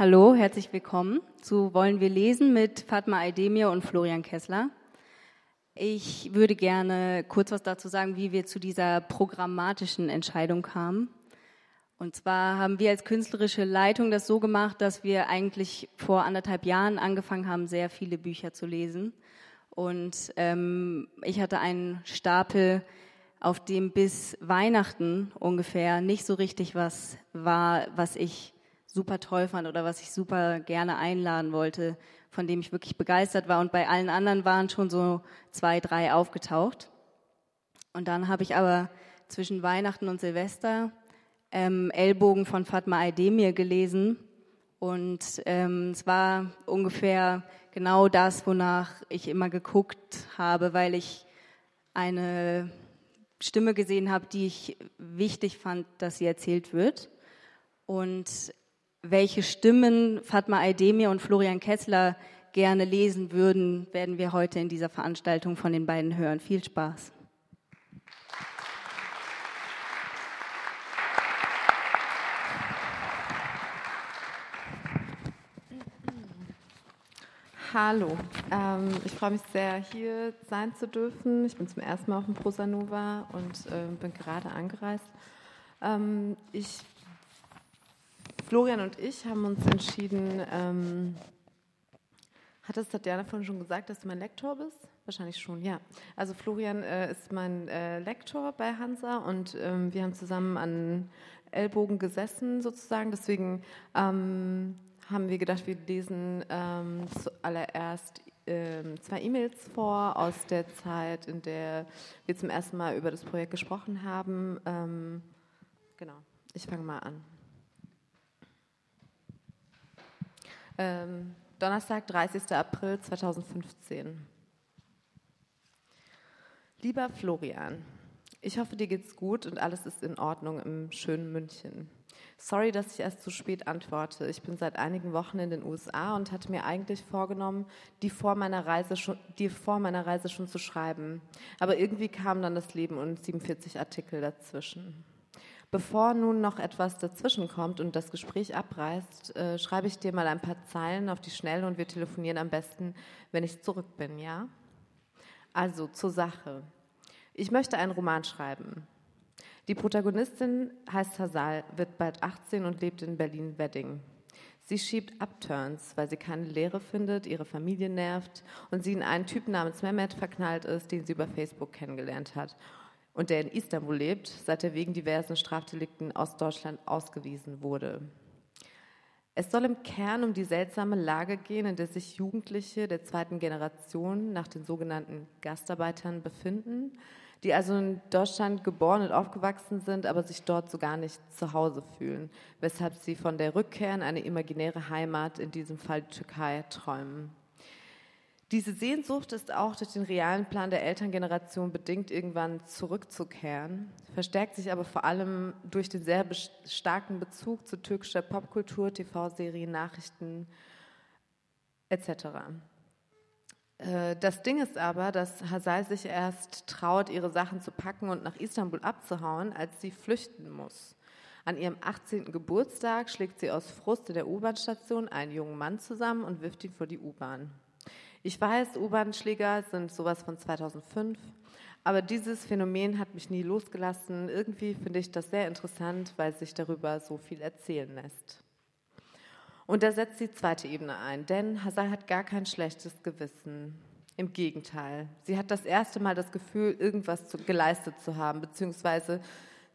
Hallo, herzlich willkommen zu Wollen wir lesen mit Fatma Aydemir und Florian Kessler. Ich würde gerne kurz was dazu sagen, wie wir zu dieser programmatischen Entscheidung kamen. Und zwar haben wir als künstlerische Leitung das so gemacht, dass wir eigentlich vor anderthalb Jahren angefangen haben, sehr viele Bücher zu lesen. Und ähm, ich hatte einen Stapel, auf dem bis Weihnachten ungefähr nicht so richtig was war, was ich super toll fand oder was ich super gerne einladen wollte, von dem ich wirklich begeistert war. Und bei allen anderen waren schon so zwei, drei aufgetaucht. Und dann habe ich aber zwischen Weihnachten und Silvester ähm, Ellbogen von Fatma Aydemir gelesen. Und ähm, es war ungefähr genau das, wonach ich immer geguckt habe, weil ich eine Stimme gesehen habe, die ich wichtig fand, dass sie erzählt wird. Und welche Stimmen Fatma Aydemir und Florian Kessler gerne lesen würden, werden wir heute in dieser Veranstaltung von den beiden hören. Viel Spaß. Hallo, ähm, ich freue mich sehr, hier sein zu dürfen. Ich bin zum ersten Mal auf dem Prosanova und äh, bin gerade angereist. Ähm, ich Florian und ich haben uns entschieden, ähm, hat es Tatjana vorhin schon gesagt, dass du mein Lektor bist? Wahrscheinlich schon, ja. Also Florian äh, ist mein äh, Lektor bei Hansa und ähm, wir haben zusammen an Ellbogen gesessen sozusagen. Deswegen ähm, haben wir gedacht, wir lesen ähm, zuallererst ähm, zwei E-Mails vor aus der Zeit, in der wir zum ersten Mal über das Projekt gesprochen haben. Ähm, genau, ich fange mal an. Ähm, Donnerstag, 30. April 2015. Lieber Florian, ich hoffe, dir geht's gut und alles ist in Ordnung im schönen München. Sorry, dass ich erst zu spät antworte. Ich bin seit einigen Wochen in den USA und hatte mir eigentlich vorgenommen, die vor meiner Reise schon, die vor meiner Reise schon zu schreiben. Aber irgendwie kam dann das Leben und 47 Artikel dazwischen. Bevor nun noch etwas dazwischen kommt und das Gespräch abreißt, äh, schreibe ich dir mal ein paar Zeilen auf die Schnelle und wir telefonieren am besten, wenn ich zurück bin, ja? Also zur Sache. Ich möchte einen Roman schreiben. Die Protagonistin heißt Hasal, wird bald 18 und lebt in Berlin-Wedding. Sie schiebt Upturns, weil sie keine Lehre findet, ihre Familie nervt und sie in einen Typen namens Mehmet verknallt ist, den sie über Facebook kennengelernt hat und der in Istanbul lebt, seit er wegen diversen Strafdelikten aus Deutschland ausgewiesen wurde. Es soll im Kern um die seltsame Lage gehen, in der sich Jugendliche der zweiten Generation nach den sogenannten Gastarbeitern befinden, die also in Deutschland geboren und aufgewachsen sind, aber sich dort so gar nicht zu Hause fühlen, weshalb sie von der Rückkehr in eine imaginäre Heimat, in diesem Fall Türkei, träumen. Diese Sehnsucht ist auch durch den realen Plan der Elterngeneration bedingt, irgendwann zurückzukehren, verstärkt sich aber vor allem durch den sehr starken Bezug zu türkischer Popkultur, TV-Serien, Nachrichten etc. Äh, das Ding ist aber, dass Hasai sich erst traut, ihre Sachen zu packen und nach Istanbul abzuhauen, als sie flüchten muss. An ihrem 18. Geburtstag schlägt sie aus Frust in der U-Bahn-Station einen jungen Mann zusammen und wirft ihn vor die U-Bahn. Ich weiß, U-Bahn-Schläger sind sowas von 2005, aber dieses Phänomen hat mich nie losgelassen. Irgendwie finde ich das sehr interessant, weil sich darüber so viel erzählen lässt. Und da setzt die zweite Ebene ein, denn Hazal hat gar kein schlechtes Gewissen. Im Gegenteil, sie hat das erste Mal das Gefühl, irgendwas zu, geleistet zu haben, beziehungsweise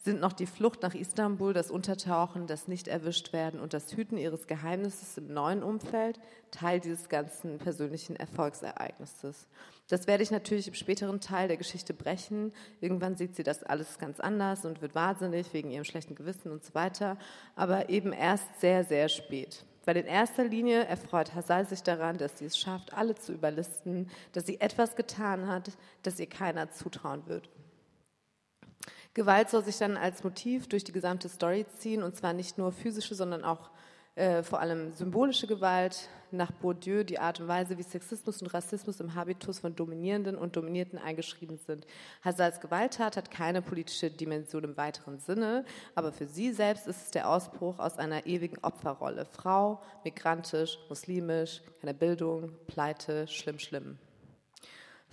sind noch die Flucht nach Istanbul, das Untertauchen, das Nicht-Erwischt-Werden und das Hüten ihres Geheimnisses im neuen Umfeld Teil dieses ganzen persönlichen Erfolgsereignisses. Das werde ich natürlich im späteren Teil der Geschichte brechen. Irgendwann sieht sie das alles ganz anders und wird wahnsinnig wegen ihrem schlechten Gewissen und so weiter, aber eben erst sehr, sehr spät. Weil in erster Linie erfreut Hasal sich daran, dass sie es schafft, alle zu überlisten, dass sie etwas getan hat, das ihr keiner zutrauen wird. Gewalt soll sich dann als Motiv durch die gesamte Story ziehen und zwar nicht nur physische, sondern auch äh, vor allem symbolische Gewalt, nach Bourdieu die Art und Weise, wie Sexismus und Rassismus im Habitus von Dominierenden und Dominierten eingeschrieben sind. Hazals Gewalttat hat keine politische Dimension im weiteren Sinne, aber für sie selbst ist es der Ausbruch aus einer ewigen Opferrolle. Frau, migrantisch, muslimisch, keine Bildung, Pleite, schlimm, schlimm.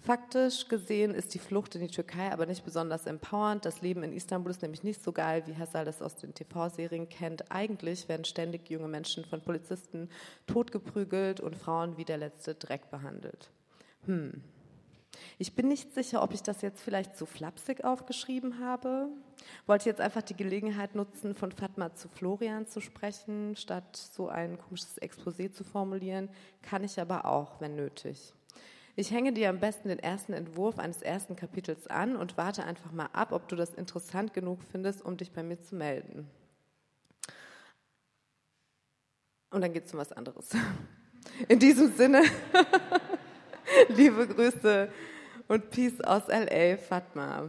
Faktisch gesehen ist die Flucht in die Türkei aber nicht besonders empowernd. Das Leben in Istanbul ist nämlich nicht so geil, wie Hassal das aus den TV-Serien kennt. Eigentlich werden ständig junge Menschen von Polizisten totgeprügelt und Frauen wie der letzte Dreck behandelt. Hm. Ich bin nicht sicher, ob ich das jetzt vielleicht zu flapsig aufgeschrieben habe. Wollte jetzt einfach die Gelegenheit nutzen, von Fatma zu Florian zu sprechen, statt so ein komisches Exposé zu formulieren. Kann ich aber auch, wenn nötig. Ich hänge dir am besten den ersten Entwurf eines ersten Kapitels an und warte einfach mal ab, ob du das interessant genug findest, um dich bei mir zu melden. Und dann geht es um was anderes. In diesem Sinne, liebe Grüße und Peace aus LA, Fatma.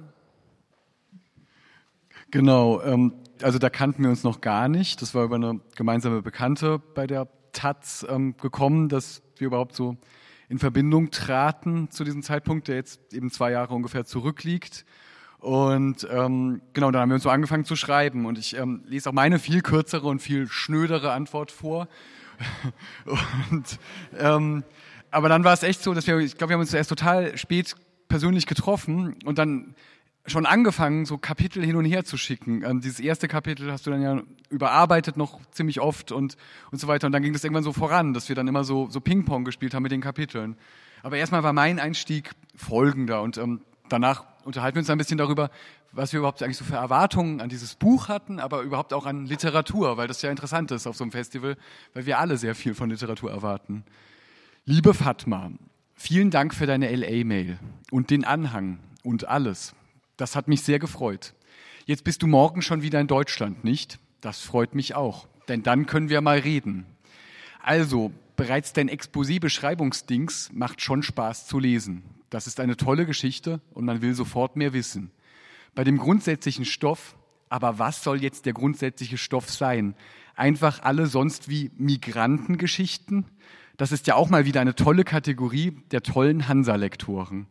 Genau, ähm, also da kannten wir uns noch gar nicht. Das war über eine gemeinsame Bekannte bei der Taz ähm, gekommen, dass wir überhaupt so in Verbindung traten zu diesem Zeitpunkt, der jetzt eben zwei Jahre ungefähr zurückliegt. Und ähm, genau, dann haben wir uns so angefangen zu schreiben. Und ich ähm, lese auch meine viel kürzere und viel schnödere Antwort vor. und, ähm, aber dann war es echt so, dass wir, ich glaube, wir haben uns erst total spät persönlich getroffen und dann schon angefangen, so Kapitel hin und her zu schicken. Ähm, dieses erste Kapitel hast du dann ja überarbeitet noch ziemlich oft und, und so weiter. Und dann ging das irgendwann so voran, dass wir dann immer so, so Ping-Pong gespielt haben mit den Kapiteln. Aber erstmal war mein Einstieg folgender und ähm, danach unterhalten wir uns ein bisschen darüber, was wir überhaupt eigentlich so für Erwartungen an dieses Buch hatten, aber überhaupt auch an Literatur, weil das ja interessant ist auf so einem Festival, weil wir alle sehr viel von Literatur erwarten. Liebe Fatma, vielen Dank für deine LA-Mail und den Anhang und alles. Das hat mich sehr gefreut. Jetzt bist du morgen schon wieder in Deutschland, nicht? Das freut mich auch, denn dann können wir mal reden. Also, bereits dein Exposé-Beschreibungsdings macht schon Spaß zu lesen. Das ist eine tolle Geschichte und man will sofort mehr wissen. Bei dem grundsätzlichen Stoff, aber was soll jetzt der grundsätzliche Stoff sein? Einfach alle sonst wie Migrantengeschichten? Das ist ja auch mal wieder eine tolle Kategorie der tollen Hansa-Lektoren.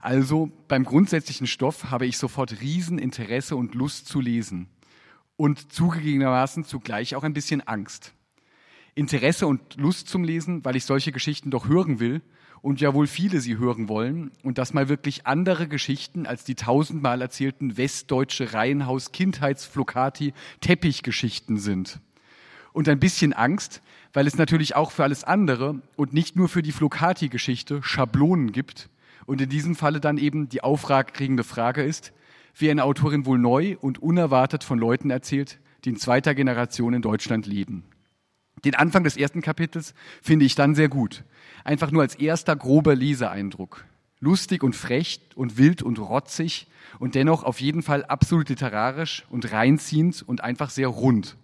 Also beim grundsätzlichen Stoff habe ich sofort Rieseninteresse und Lust zu lesen und zugegebenermaßen zugleich auch ein bisschen Angst. Interesse und Lust zum Lesen, weil ich solche Geschichten doch hören will und ja wohl viele sie hören wollen und das mal wirklich andere Geschichten als die tausendmal erzählten westdeutsche Reihenhaus Kindheitsflokati Teppichgeschichten sind. Und ein bisschen Angst, weil es natürlich auch für alles andere und nicht nur für die Flocati-Geschichte Schablonen gibt, und in diesem Falle dann eben die aufragende Frage ist, wie eine Autorin wohl neu und unerwartet von Leuten erzählt, die in zweiter Generation in Deutschland leben. Den Anfang des ersten Kapitels finde ich dann sehr gut. Einfach nur als erster grober Leseeindruck. Lustig und frech und wild und rotzig und dennoch auf jeden Fall absolut literarisch und reinziehend und einfach sehr rund.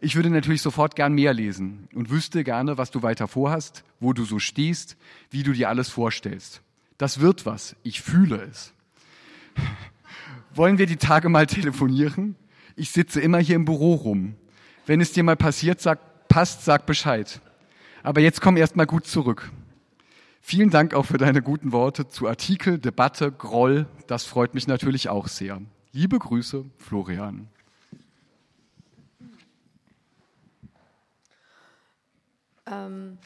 Ich würde natürlich sofort gern mehr lesen und wüsste gerne, was du weiter vorhast, wo du so stehst, wie du dir alles vorstellst. Das wird was. Ich fühle es. Wollen wir die Tage mal telefonieren? Ich sitze immer hier im Büro rum. Wenn es dir mal passiert, sag, passt, sag Bescheid. Aber jetzt komm erst mal gut zurück. Vielen Dank auch für deine guten Worte zu Artikel, Debatte, Groll. Das freut mich natürlich auch sehr. Liebe Grüße, Florian. Ähm,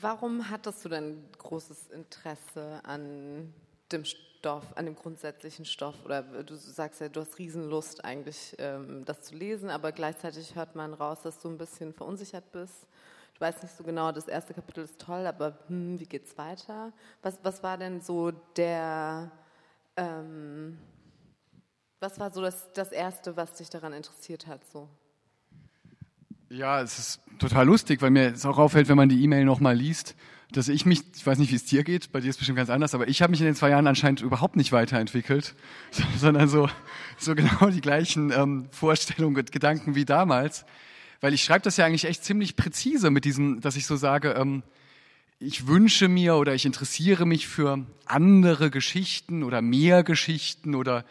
Warum hattest du denn großes Interesse an dem Stoff, an dem grundsätzlichen Stoff? Oder du sagst ja, du hast Riesenlust eigentlich, ähm, das zu lesen, aber gleichzeitig hört man raus, dass du ein bisschen verunsichert bist. Du weißt nicht so genau, das erste Kapitel ist toll, aber hm, wie geht's weiter? Was, was war denn so der, ähm, was war so das, das Erste, was dich daran interessiert hat? So? Ja, es ist total lustig, weil mir es auch auffällt, wenn man die E-Mail nochmal liest, dass ich mich, ich weiß nicht, wie es dir geht, bei dir ist es bestimmt ganz anders, aber ich habe mich in den zwei Jahren anscheinend überhaupt nicht weiterentwickelt, sondern so, so genau die gleichen ähm, Vorstellungen und Gedanken wie damals. Weil ich schreibe das ja eigentlich echt ziemlich präzise mit diesem, dass ich so sage, ähm, ich wünsche mir oder ich interessiere mich für andere Geschichten oder mehr Geschichten oder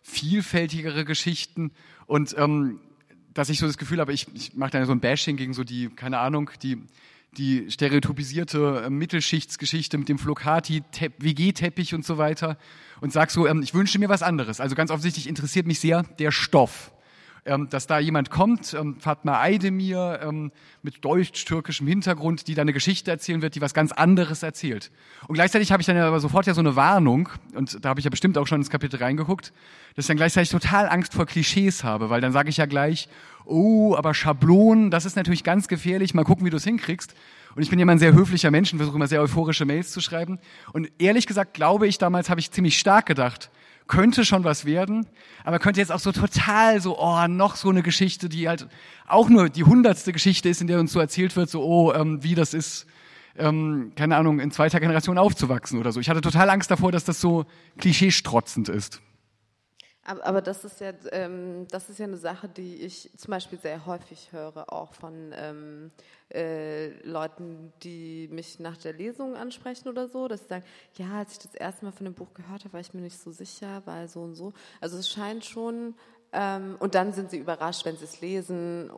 vielfältigere Geschichten. Und ähm, dass ich so das Gefühl habe, ich, ich mache da so ein Bashing gegen so die, keine Ahnung, die, die stereotypisierte äh, Mittelschichtsgeschichte mit dem Flocati, WG-Teppich und so weiter und sag so, ähm, ich wünsche mir was anderes. Also ganz offensichtlich interessiert mich sehr der Stoff dass da jemand kommt, ähm, Fatma Aydemir ähm, mit deutsch-türkischem Hintergrund, die da eine Geschichte erzählen wird, die was ganz anderes erzählt. Und gleichzeitig habe ich dann aber sofort ja so eine Warnung, und da habe ich ja bestimmt auch schon ins Kapitel reingeguckt, dass ich dann gleichzeitig total Angst vor Klischees habe, weil dann sage ich ja gleich, oh, aber Schablonen, das ist natürlich ganz gefährlich, mal gucken, wie du es hinkriegst. Und ich bin ja immer ein sehr höflicher Mensch und versuche immer sehr euphorische Mails zu schreiben. Und ehrlich gesagt glaube ich, damals habe ich ziemlich stark gedacht, könnte schon was werden, aber könnte jetzt auch so total so, oh, noch so eine Geschichte, die halt auch nur die hundertste Geschichte ist, in der uns so erzählt wird, so, oh, ähm, wie das ist, ähm, keine Ahnung, in zweiter Generation aufzuwachsen oder so. Ich hatte total Angst davor, dass das so klischeestrotzend ist. Aber, das ist ja, ähm, das ist ja eine Sache, die ich zum Beispiel sehr häufig höre, auch von ähm, äh, Leuten, die mich nach der Lesung ansprechen oder so, dass sie sagen, ja, als ich das erste Mal von dem Buch gehört habe, war ich mir nicht so sicher, weil so und so. Also es scheint schon, ähm, und dann sind sie überrascht, wenn sie es lesen,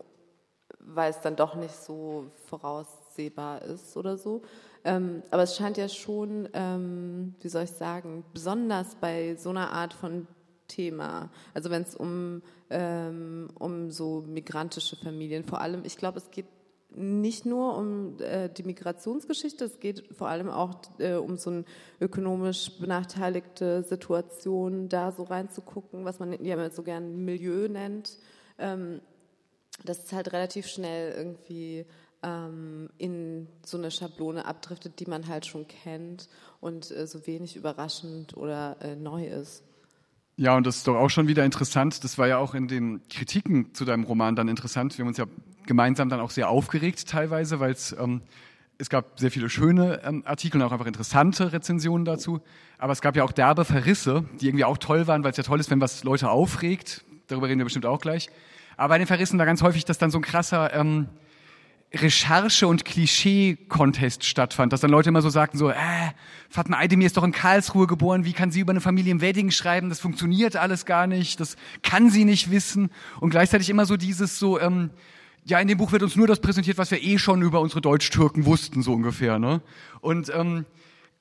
weil es dann doch nicht so voraussehbar ist oder so. Ähm, aber es scheint ja schon, ähm, wie soll ich sagen, besonders bei so einer Art von Thema. Also wenn es um, ähm, um so migrantische Familien, vor allem, ich glaube, es geht nicht nur um äh, die Migrationsgeschichte, es geht vor allem auch äh, um so eine ökonomisch benachteiligte Situation, da so reinzugucken, was man ja immer so gern Milieu nennt. Ähm, das ist halt relativ schnell irgendwie ähm, in so eine Schablone abdriftet, die man halt schon kennt und äh, so wenig überraschend oder äh, neu ist. Ja, und das ist doch auch schon wieder interessant. Das war ja auch in den Kritiken zu deinem Roman dann interessant. Wir haben uns ja gemeinsam dann auch sehr aufgeregt teilweise, weil es ähm, es gab sehr viele schöne ähm, Artikel und auch einfach interessante Rezensionen dazu. Aber es gab ja auch derbe Verrisse, die irgendwie auch toll waren, weil es ja toll ist, wenn was Leute aufregt. Darüber reden wir bestimmt auch gleich. Aber bei den Verrissen war ganz häufig, dass dann so ein krasser ähm, Recherche- und Klischee-Contest stattfand, dass dann Leute immer so sagten, so, äh, Fatma Aydemir ist doch in Karlsruhe geboren, wie kann sie über eine Familie im Wedding schreiben, das funktioniert alles gar nicht, das kann sie nicht wissen. Und gleichzeitig immer so dieses so, ähm, ja, in dem Buch wird uns nur das präsentiert, was wir eh schon über unsere Deutsch-Türken wussten, so ungefähr. Ne? Und, ähm,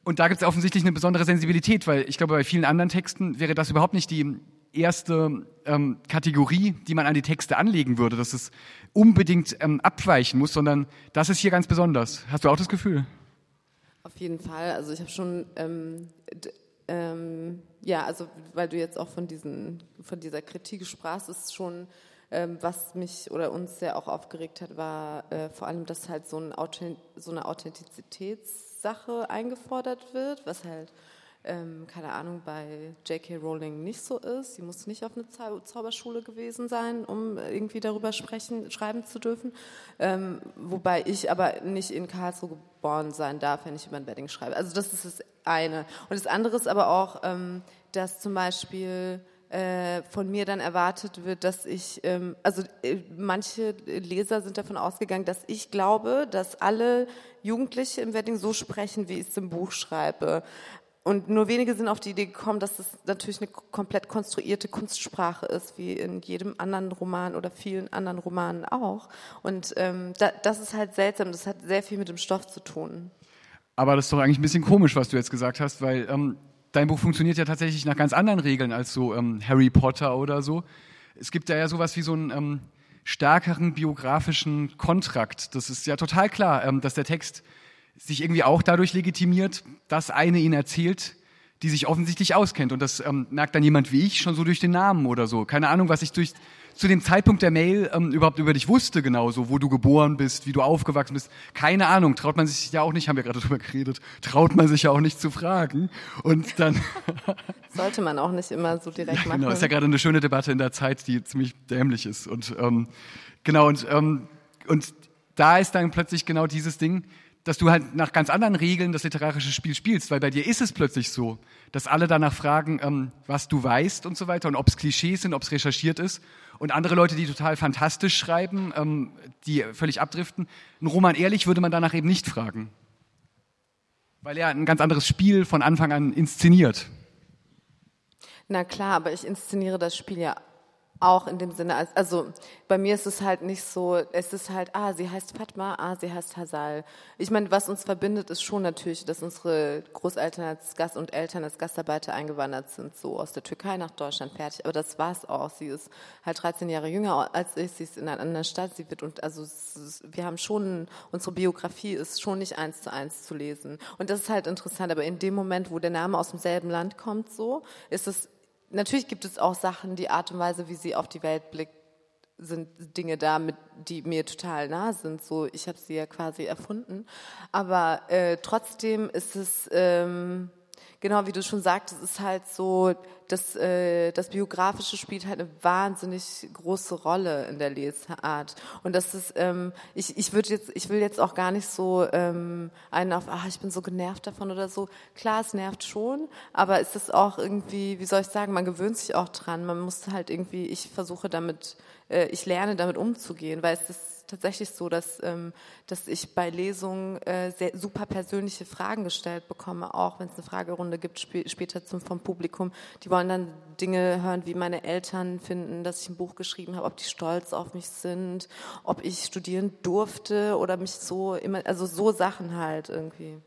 und da gibt es offensichtlich eine besondere Sensibilität, weil ich glaube, bei vielen anderen Texten wäre das überhaupt nicht die erste ähm, Kategorie, die man an die Texte anlegen würde, dass es unbedingt ähm, abweichen muss, sondern das ist hier ganz besonders. Hast du auch das Gefühl? Auf jeden Fall. Also ich habe schon, ähm, ähm, ja, also weil du jetzt auch von, diesen, von dieser Kritik sprachst, ist schon, ähm, was mich oder uns sehr auch aufgeregt hat, war äh, vor allem, dass halt so, ein Authent so eine Authentizitätssache eingefordert wird, was halt ähm, keine Ahnung, bei J.K. Rowling nicht so ist. Sie muss nicht auf eine Zau Zauberschule gewesen sein, um irgendwie darüber sprechen, schreiben zu dürfen. Ähm, wobei ich aber nicht in Karlsruhe geboren sein darf, wenn ich über ein Wedding schreibe. Also das ist das eine. Und das andere ist aber auch, ähm, dass zum Beispiel äh, von mir dann erwartet wird, dass ich, ähm, also äh, manche Leser sind davon ausgegangen, dass ich glaube, dass alle Jugendliche im Wedding so sprechen, wie ich es im Buch schreibe. Und nur wenige sind auf die Idee gekommen, dass es natürlich eine komplett konstruierte Kunstsprache ist, wie in jedem anderen Roman oder vielen anderen Romanen auch. Und ähm, da, das ist halt seltsam, das hat sehr viel mit dem Stoff zu tun. Aber das ist doch eigentlich ein bisschen komisch, was du jetzt gesagt hast, weil ähm, dein Buch funktioniert ja tatsächlich nach ganz anderen Regeln als so ähm, Harry Potter oder so. Es gibt da ja sowas wie so einen ähm, stärkeren biografischen Kontrakt. Das ist ja total klar, ähm, dass der Text sich irgendwie auch dadurch legitimiert, dass eine ihn erzählt, die sich offensichtlich auskennt. Und das ähm, merkt dann jemand wie ich schon so durch den Namen oder so. Keine Ahnung, was ich durch, zu dem Zeitpunkt der Mail ähm, überhaupt über dich wusste, genauso, wo du geboren bist, wie du aufgewachsen bist. Keine Ahnung, traut man sich ja auch nicht, haben wir gerade drüber geredet, traut man sich ja auch nicht zu fragen. Und dann. Sollte man auch nicht immer so direkt ja, machen. Genau, ist ja gerade eine schöne Debatte in der Zeit, die ziemlich dämlich ist. Und ähm, genau, und, ähm, und da ist dann plötzlich genau dieses Ding, dass du halt nach ganz anderen Regeln das literarische Spiel spielst, weil bei dir ist es plötzlich so, dass alle danach fragen, ähm, was du weißt und so weiter und ob es Klischees sind, ob es recherchiert ist. Und andere Leute, die total fantastisch schreiben, ähm, die völlig abdriften, ein Roman ehrlich würde man danach eben nicht fragen. Weil er ein ganz anderes Spiel von Anfang an inszeniert. Na klar, aber ich inszeniere das Spiel ja Auch in dem Sinne, also bei mir ist es halt nicht so, es ist halt, ah, sie heißt Fatma, ah, sie heißt Hazal. Ich meine, was uns verbindet, ist schon natürlich, dass unsere Großeltern als Gast und Eltern als Gastarbeiter eingewandert sind, so aus der Türkei nach Deutschland fertig. Aber das war's auch. Sie ist halt 13 Jahre jünger als ich, sie ist in einer anderen Stadt, sie wird und also wir haben schon, unsere Biografie ist schon nicht eins zu eins zu lesen. Und das ist halt interessant, aber in dem Moment, wo der Name aus demselben Land kommt, so, ist es natürlich gibt es auch Sachen, die Art und Weise, wie sie auf die Welt blickt, sind Dinge da, mit, die mir total nah sind. So, ich habe sie ja quasi erfunden. Aber äh, trotzdem ist es ähm, genau wie du schon sagtest, ist halt so, dass äh, das Biografische spielt halt eine wahnsinnig große Rolle in der Lesart. Und das ist, ähm, ich, ich würde jetzt, ich will jetzt auch gar nicht so ähm, einen auf, ach, ich bin so genervt davon oder so. Klar, es nervt schon, aber es ist auch irgendwie, wie soll ich sagen, man gewöhnt sich auch dran. Man muss halt irgendwie, ich versuche damit, äh, ich lerne damit umzugehen, weil es ist tatsächlich so, dass, ähm, dass ich bei Lesungen äh, sehr, super persönliche Fragen gestellt bekomme, auch wenn es eine Fragerunde gibt sp später zum, vom Publikum. Die wollen dann Dinge hören, wie meine Eltern finden, dass ich ein Buch geschrieben habe, ob die stolz auf mich sind, ob ich studieren durfte oder mich so immer, also so Sachen halt irgendwie.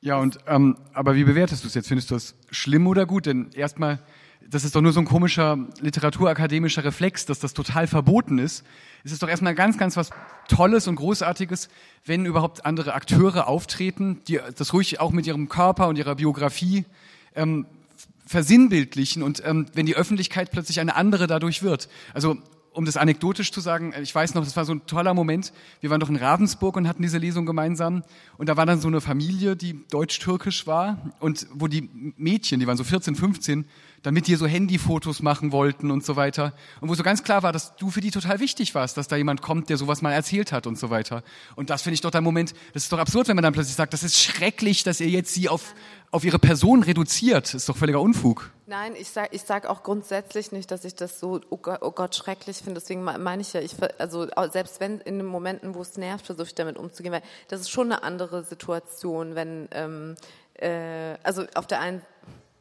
Ja, und ähm, aber wie bewertest du es jetzt? Findest du das schlimm oder gut? Denn erstmal das ist doch nur so ein komischer literaturakademischer Reflex, dass das total verboten ist. Es ist doch erstmal ganz, ganz was Tolles und Großartiges, wenn überhaupt andere Akteure auftreten, die das ruhig auch mit ihrem Körper und ihrer Biografie ähm, versinnbildlichen und ähm, wenn die Öffentlichkeit plötzlich eine andere dadurch wird. Also um das anekdotisch zu sagen, ich weiß noch, das war so ein toller Moment. Wir waren doch in Ravensburg und hatten diese Lesung gemeinsam. Und da war dann so eine Familie, die deutsch-türkisch war und wo die Mädchen, die waren so 14, 15, dann mit dir so Handyfotos machen wollten und so weiter. Und wo so ganz klar war, dass du für die total wichtig warst, dass da jemand kommt, der sowas mal erzählt hat und so weiter. Und das finde ich doch der Moment, das ist doch absurd, wenn man dann plötzlich sagt, das ist schrecklich, dass ihr jetzt sie auf, auf ihre Person reduziert. Das ist doch völliger Unfug. Nein, ich sage ich sag auch grundsätzlich nicht, dass ich das so, oh Gott, oh Gott schrecklich finde. Deswegen meine ich ja, ich, also selbst wenn in den Momenten, wo es nervt, versuche ich damit umzugehen, weil das ist schon eine andere Situation, wenn, ähm, äh, also auf der einen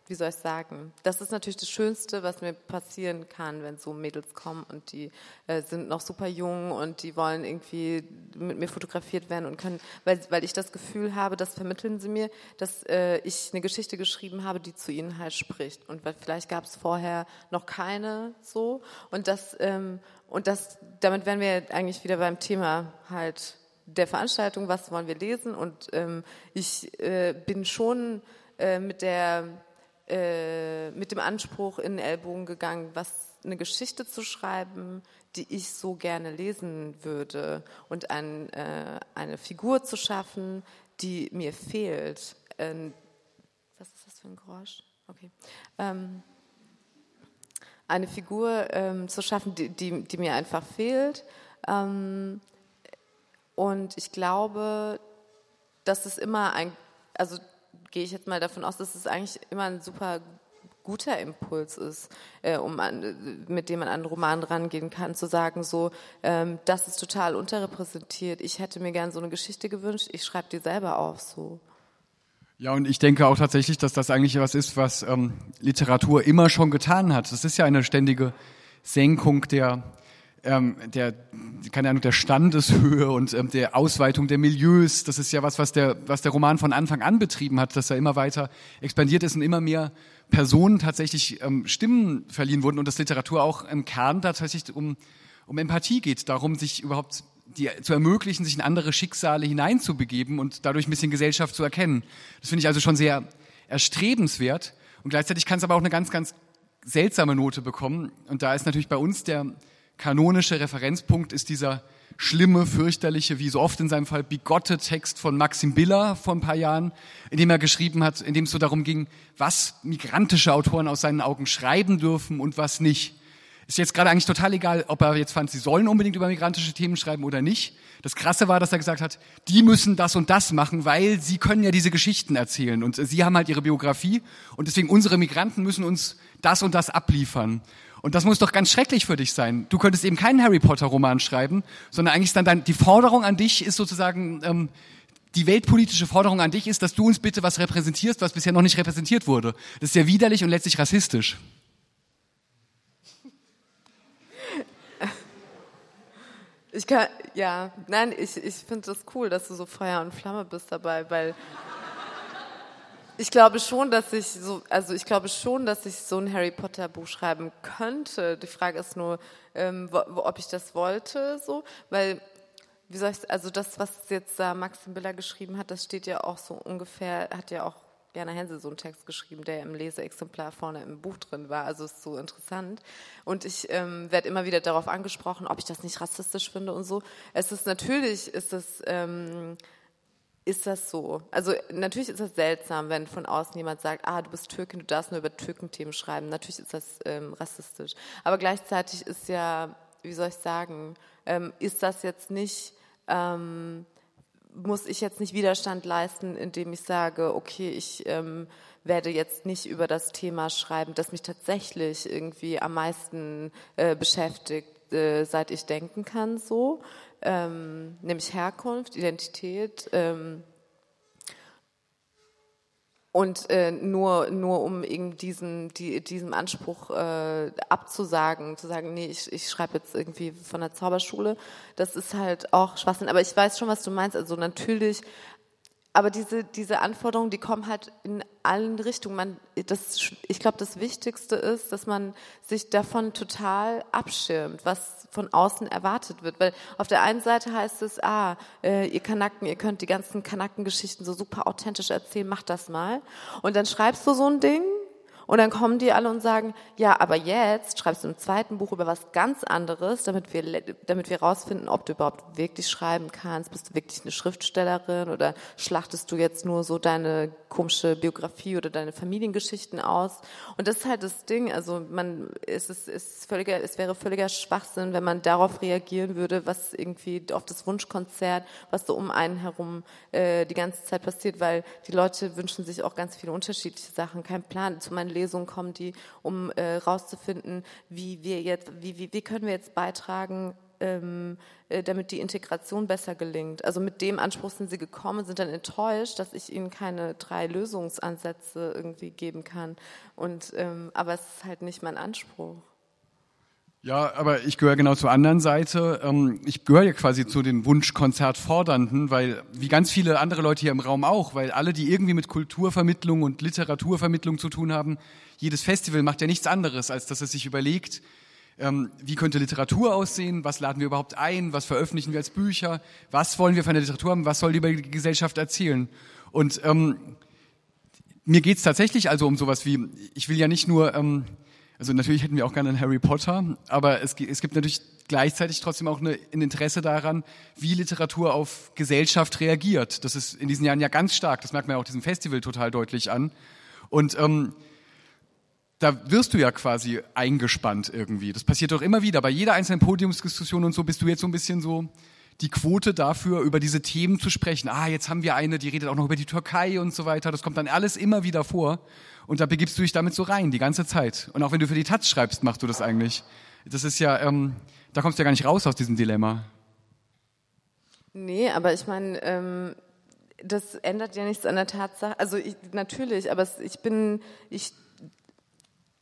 wie soll ich sagen, das ist natürlich das Schönste, was mir passieren kann, wenn so Mädels kommen und die äh, sind noch super jung und die wollen irgendwie mit mir fotografiert werden und können, weil, weil ich das Gefühl habe, das vermitteln sie mir, dass äh, ich eine Geschichte geschrieben habe, die zu ihnen halt spricht. Und weil vielleicht gab es vorher noch keine so und das, ähm, und das, damit wären wir eigentlich wieder beim Thema halt der Veranstaltung, was wollen wir lesen und ähm, ich äh, bin schon äh, mit der äh, mit dem Anspruch in den Ellbogen gegangen, was eine Geschichte zu schreiben, die ich so gerne lesen würde und ein, äh, eine Figur zu schaffen, die mir fehlt. Ähm, was ist das für ein Geräusch? Okay. Ähm, eine Figur ähm, zu schaffen, die, die, die, mir einfach fehlt. Ähm, und ich glaube, dass es immer ein, also gehe ich jetzt mal davon aus, dass es eigentlich immer ein super guter Impuls ist, äh, um an, mit dem man an einen Roman rangehen kann, zu sagen, so, ähm, das ist total unterrepräsentiert. Ich hätte mir gern so eine Geschichte gewünscht. Ich schreibe die selber auf, so. Ja, und ich denke auch tatsächlich, dass das eigentlich was ist, was ähm, Literatur immer schon getan hat. Das ist ja eine ständige Senkung der ähm, der, keine Ahnung, der Standeshöhe und ähm, der Ausweitung der Milieus. Das ist ja was, was der, was der Roman von Anfang an betrieben hat, dass er immer weiter expandiert ist und immer mehr Personen tatsächlich ähm, Stimmen verliehen wurden und dass Literatur auch im Kern tatsächlich um, um Empathie geht, darum, sich überhaupt die, zu ermöglichen, sich in andere Schicksale hineinzubegeben und dadurch ein bisschen Gesellschaft zu erkennen. Das finde ich also schon sehr erstrebenswert. Und gleichzeitig kann es aber auch eine ganz, ganz seltsame Note bekommen. Und da ist natürlich bei uns der, kanonische Referenzpunkt ist dieser schlimme, fürchterliche, wie so oft in seinem Fall, bigotte Text von Maxim Biller vor ein paar Jahren, in dem er geschrieben hat, in dem es so darum ging, was migrantische Autoren aus seinen Augen schreiben dürfen und was nicht. Ist jetzt gerade eigentlich total egal, ob er jetzt fand, sie sollen unbedingt über migrantische Themen schreiben oder nicht. Das Krasse war, dass er gesagt hat, die müssen das und das machen, weil sie können ja diese Geschichten erzählen und sie haben halt ihre Biografie und deswegen unsere Migranten müssen uns das und das abliefern. Und das muss doch ganz schrecklich für dich sein. Du könntest eben keinen Harry Potter Roman schreiben, sondern eigentlich ist dann dein, die Forderung an dich ist sozusagen, ähm, die weltpolitische Forderung an dich ist, dass du uns bitte was repräsentierst, was bisher noch nicht repräsentiert wurde. Das ist ja widerlich und letztlich rassistisch. Ich kann, ja, nein, ich, ich finde das cool, dass du so Feuer und Flamme bist dabei, weil ich glaube schon, dass ich so, also ich glaube schon, dass ich so ein Harry Potter Buch schreiben könnte. Die Frage ist nur, ähm, wo, ob ich das wollte, so, weil wie soll ich, also das, was jetzt da Maxim Biller geschrieben hat, das steht ja auch so ungefähr, hat ja auch Gerner Hensel so einen Text geschrieben, der im Leseexemplar vorne im Buch drin war. Also ist so interessant. Und ich ähm, werde immer wieder darauf angesprochen, ob ich das nicht rassistisch finde und so. Es ist natürlich, ist es, ähm, ist das so? Also natürlich ist das seltsam, wenn von außen jemand sagt, ah, du bist Türkin, du darfst nur über Türkenthemen schreiben. Natürlich ist das ähm, rassistisch. Aber gleichzeitig ist ja, wie soll ich sagen, ähm, ist das jetzt nicht ähm, muss ich jetzt nicht Widerstand leisten, indem ich sage, okay, ich ähm, werde jetzt nicht über das Thema schreiben, das mich tatsächlich irgendwie am meisten äh, beschäftigt, äh, seit ich denken kann, so, ähm, nämlich Herkunft, Identität. Ähm, und äh, nur, nur um eben diesen, die, diesem Anspruch äh, abzusagen, zu sagen, nee, ich, ich schreibe jetzt irgendwie von der Zauberschule, das ist halt auch Schwachsinn. Aber ich weiß schon, was du meinst. Also natürlich aber diese, diese Anforderungen, die kommen halt in allen Richtungen. Man, das, ich glaube, das Wichtigste ist, dass man sich davon total abschirmt, was von außen erwartet wird. Weil auf der einen Seite heißt es, ah, äh, ihr Kanaken, ihr könnt die ganzen Kanakengeschichten so super authentisch erzählen, macht das mal. Und dann schreibst du so ein Ding und dann kommen die alle und sagen, ja, aber jetzt schreibst du im zweiten Buch über was ganz anderes, damit wir, damit wir rausfinden, ob du überhaupt wirklich schreiben kannst. Bist du wirklich eine Schriftstellerin oder schlachtest du jetzt nur so deine komische Biografie oder deine Familiengeschichten aus? Und das ist halt das Ding. Also man, es ist, ist völliger, es wäre völliger Schwachsinn, wenn man darauf reagieren würde, was irgendwie auf das Wunschkonzert, was so um einen herum äh, die ganze Zeit passiert, weil die Leute wünschen sich auch ganz viele unterschiedliche Sachen. Kein Plan. Zu meinen Lesungen kommen die, um äh, rauszufinden, wie wir jetzt, wie, wie, wie können wir jetzt beitragen, ähm, äh, damit die Integration besser gelingt. Also mit dem Anspruch sind sie gekommen, sind dann enttäuscht, dass ich ihnen keine drei Lösungsansätze irgendwie geben kann. Und ähm, aber es ist halt nicht mein Anspruch. Ja, aber ich gehöre genau zur anderen Seite. Ähm, ich gehöre ja quasi zu den Wunschkonzertfordernden, weil wie ganz viele andere Leute hier im Raum auch, weil alle, die irgendwie mit Kulturvermittlung und Literaturvermittlung zu tun haben, jedes Festival macht ja nichts anderes, als dass es sich überlegt, ähm, wie könnte Literatur aussehen, was laden wir überhaupt ein, was veröffentlichen wir als Bücher, was wollen wir von der Literatur haben, was soll die über die Gesellschaft erzählen. Und ähm, mir geht's tatsächlich also um sowas wie, ich will ja nicht nur... Ähm, also natürlich hätten wir auch gerne einen Harry Potter, aber es, es gibt natürlich gleichzeitig trotzdem auch eine, ein Interesse daran, wie Literatur auf Gesellschaft reagiert. Das ist in diesen Jahren ja ganz stark, das merkt man ja auch diesem Festival total deutlich an. Und ähm, da wirst du ja quasi eingespannt irgendwie. Das passiert doch immer wieder. Bei jeder einzelnen Podiumsdiskussion und so bist du jetzt so ein bisschen so die Quote dafür, über diese Themen zu sprechen. Ah, jetzt haben wir eine, die redet auch noch über die Türkei und so weiter. Das kommt dann alles immer wieder vor. Und da begibst du dich damit so rein, die ganze Zeit. Und auch wenn du für die Taz schreibst, machst du das eigentlich. Das ist ja, ähm, da kommst du ja gar nicht raus aus diesem Dilemma. Nee, aber ich meine, ähm, das ändert ja nichts an der Tatsache. Also ich, natürlich, aber es, ich bin, ich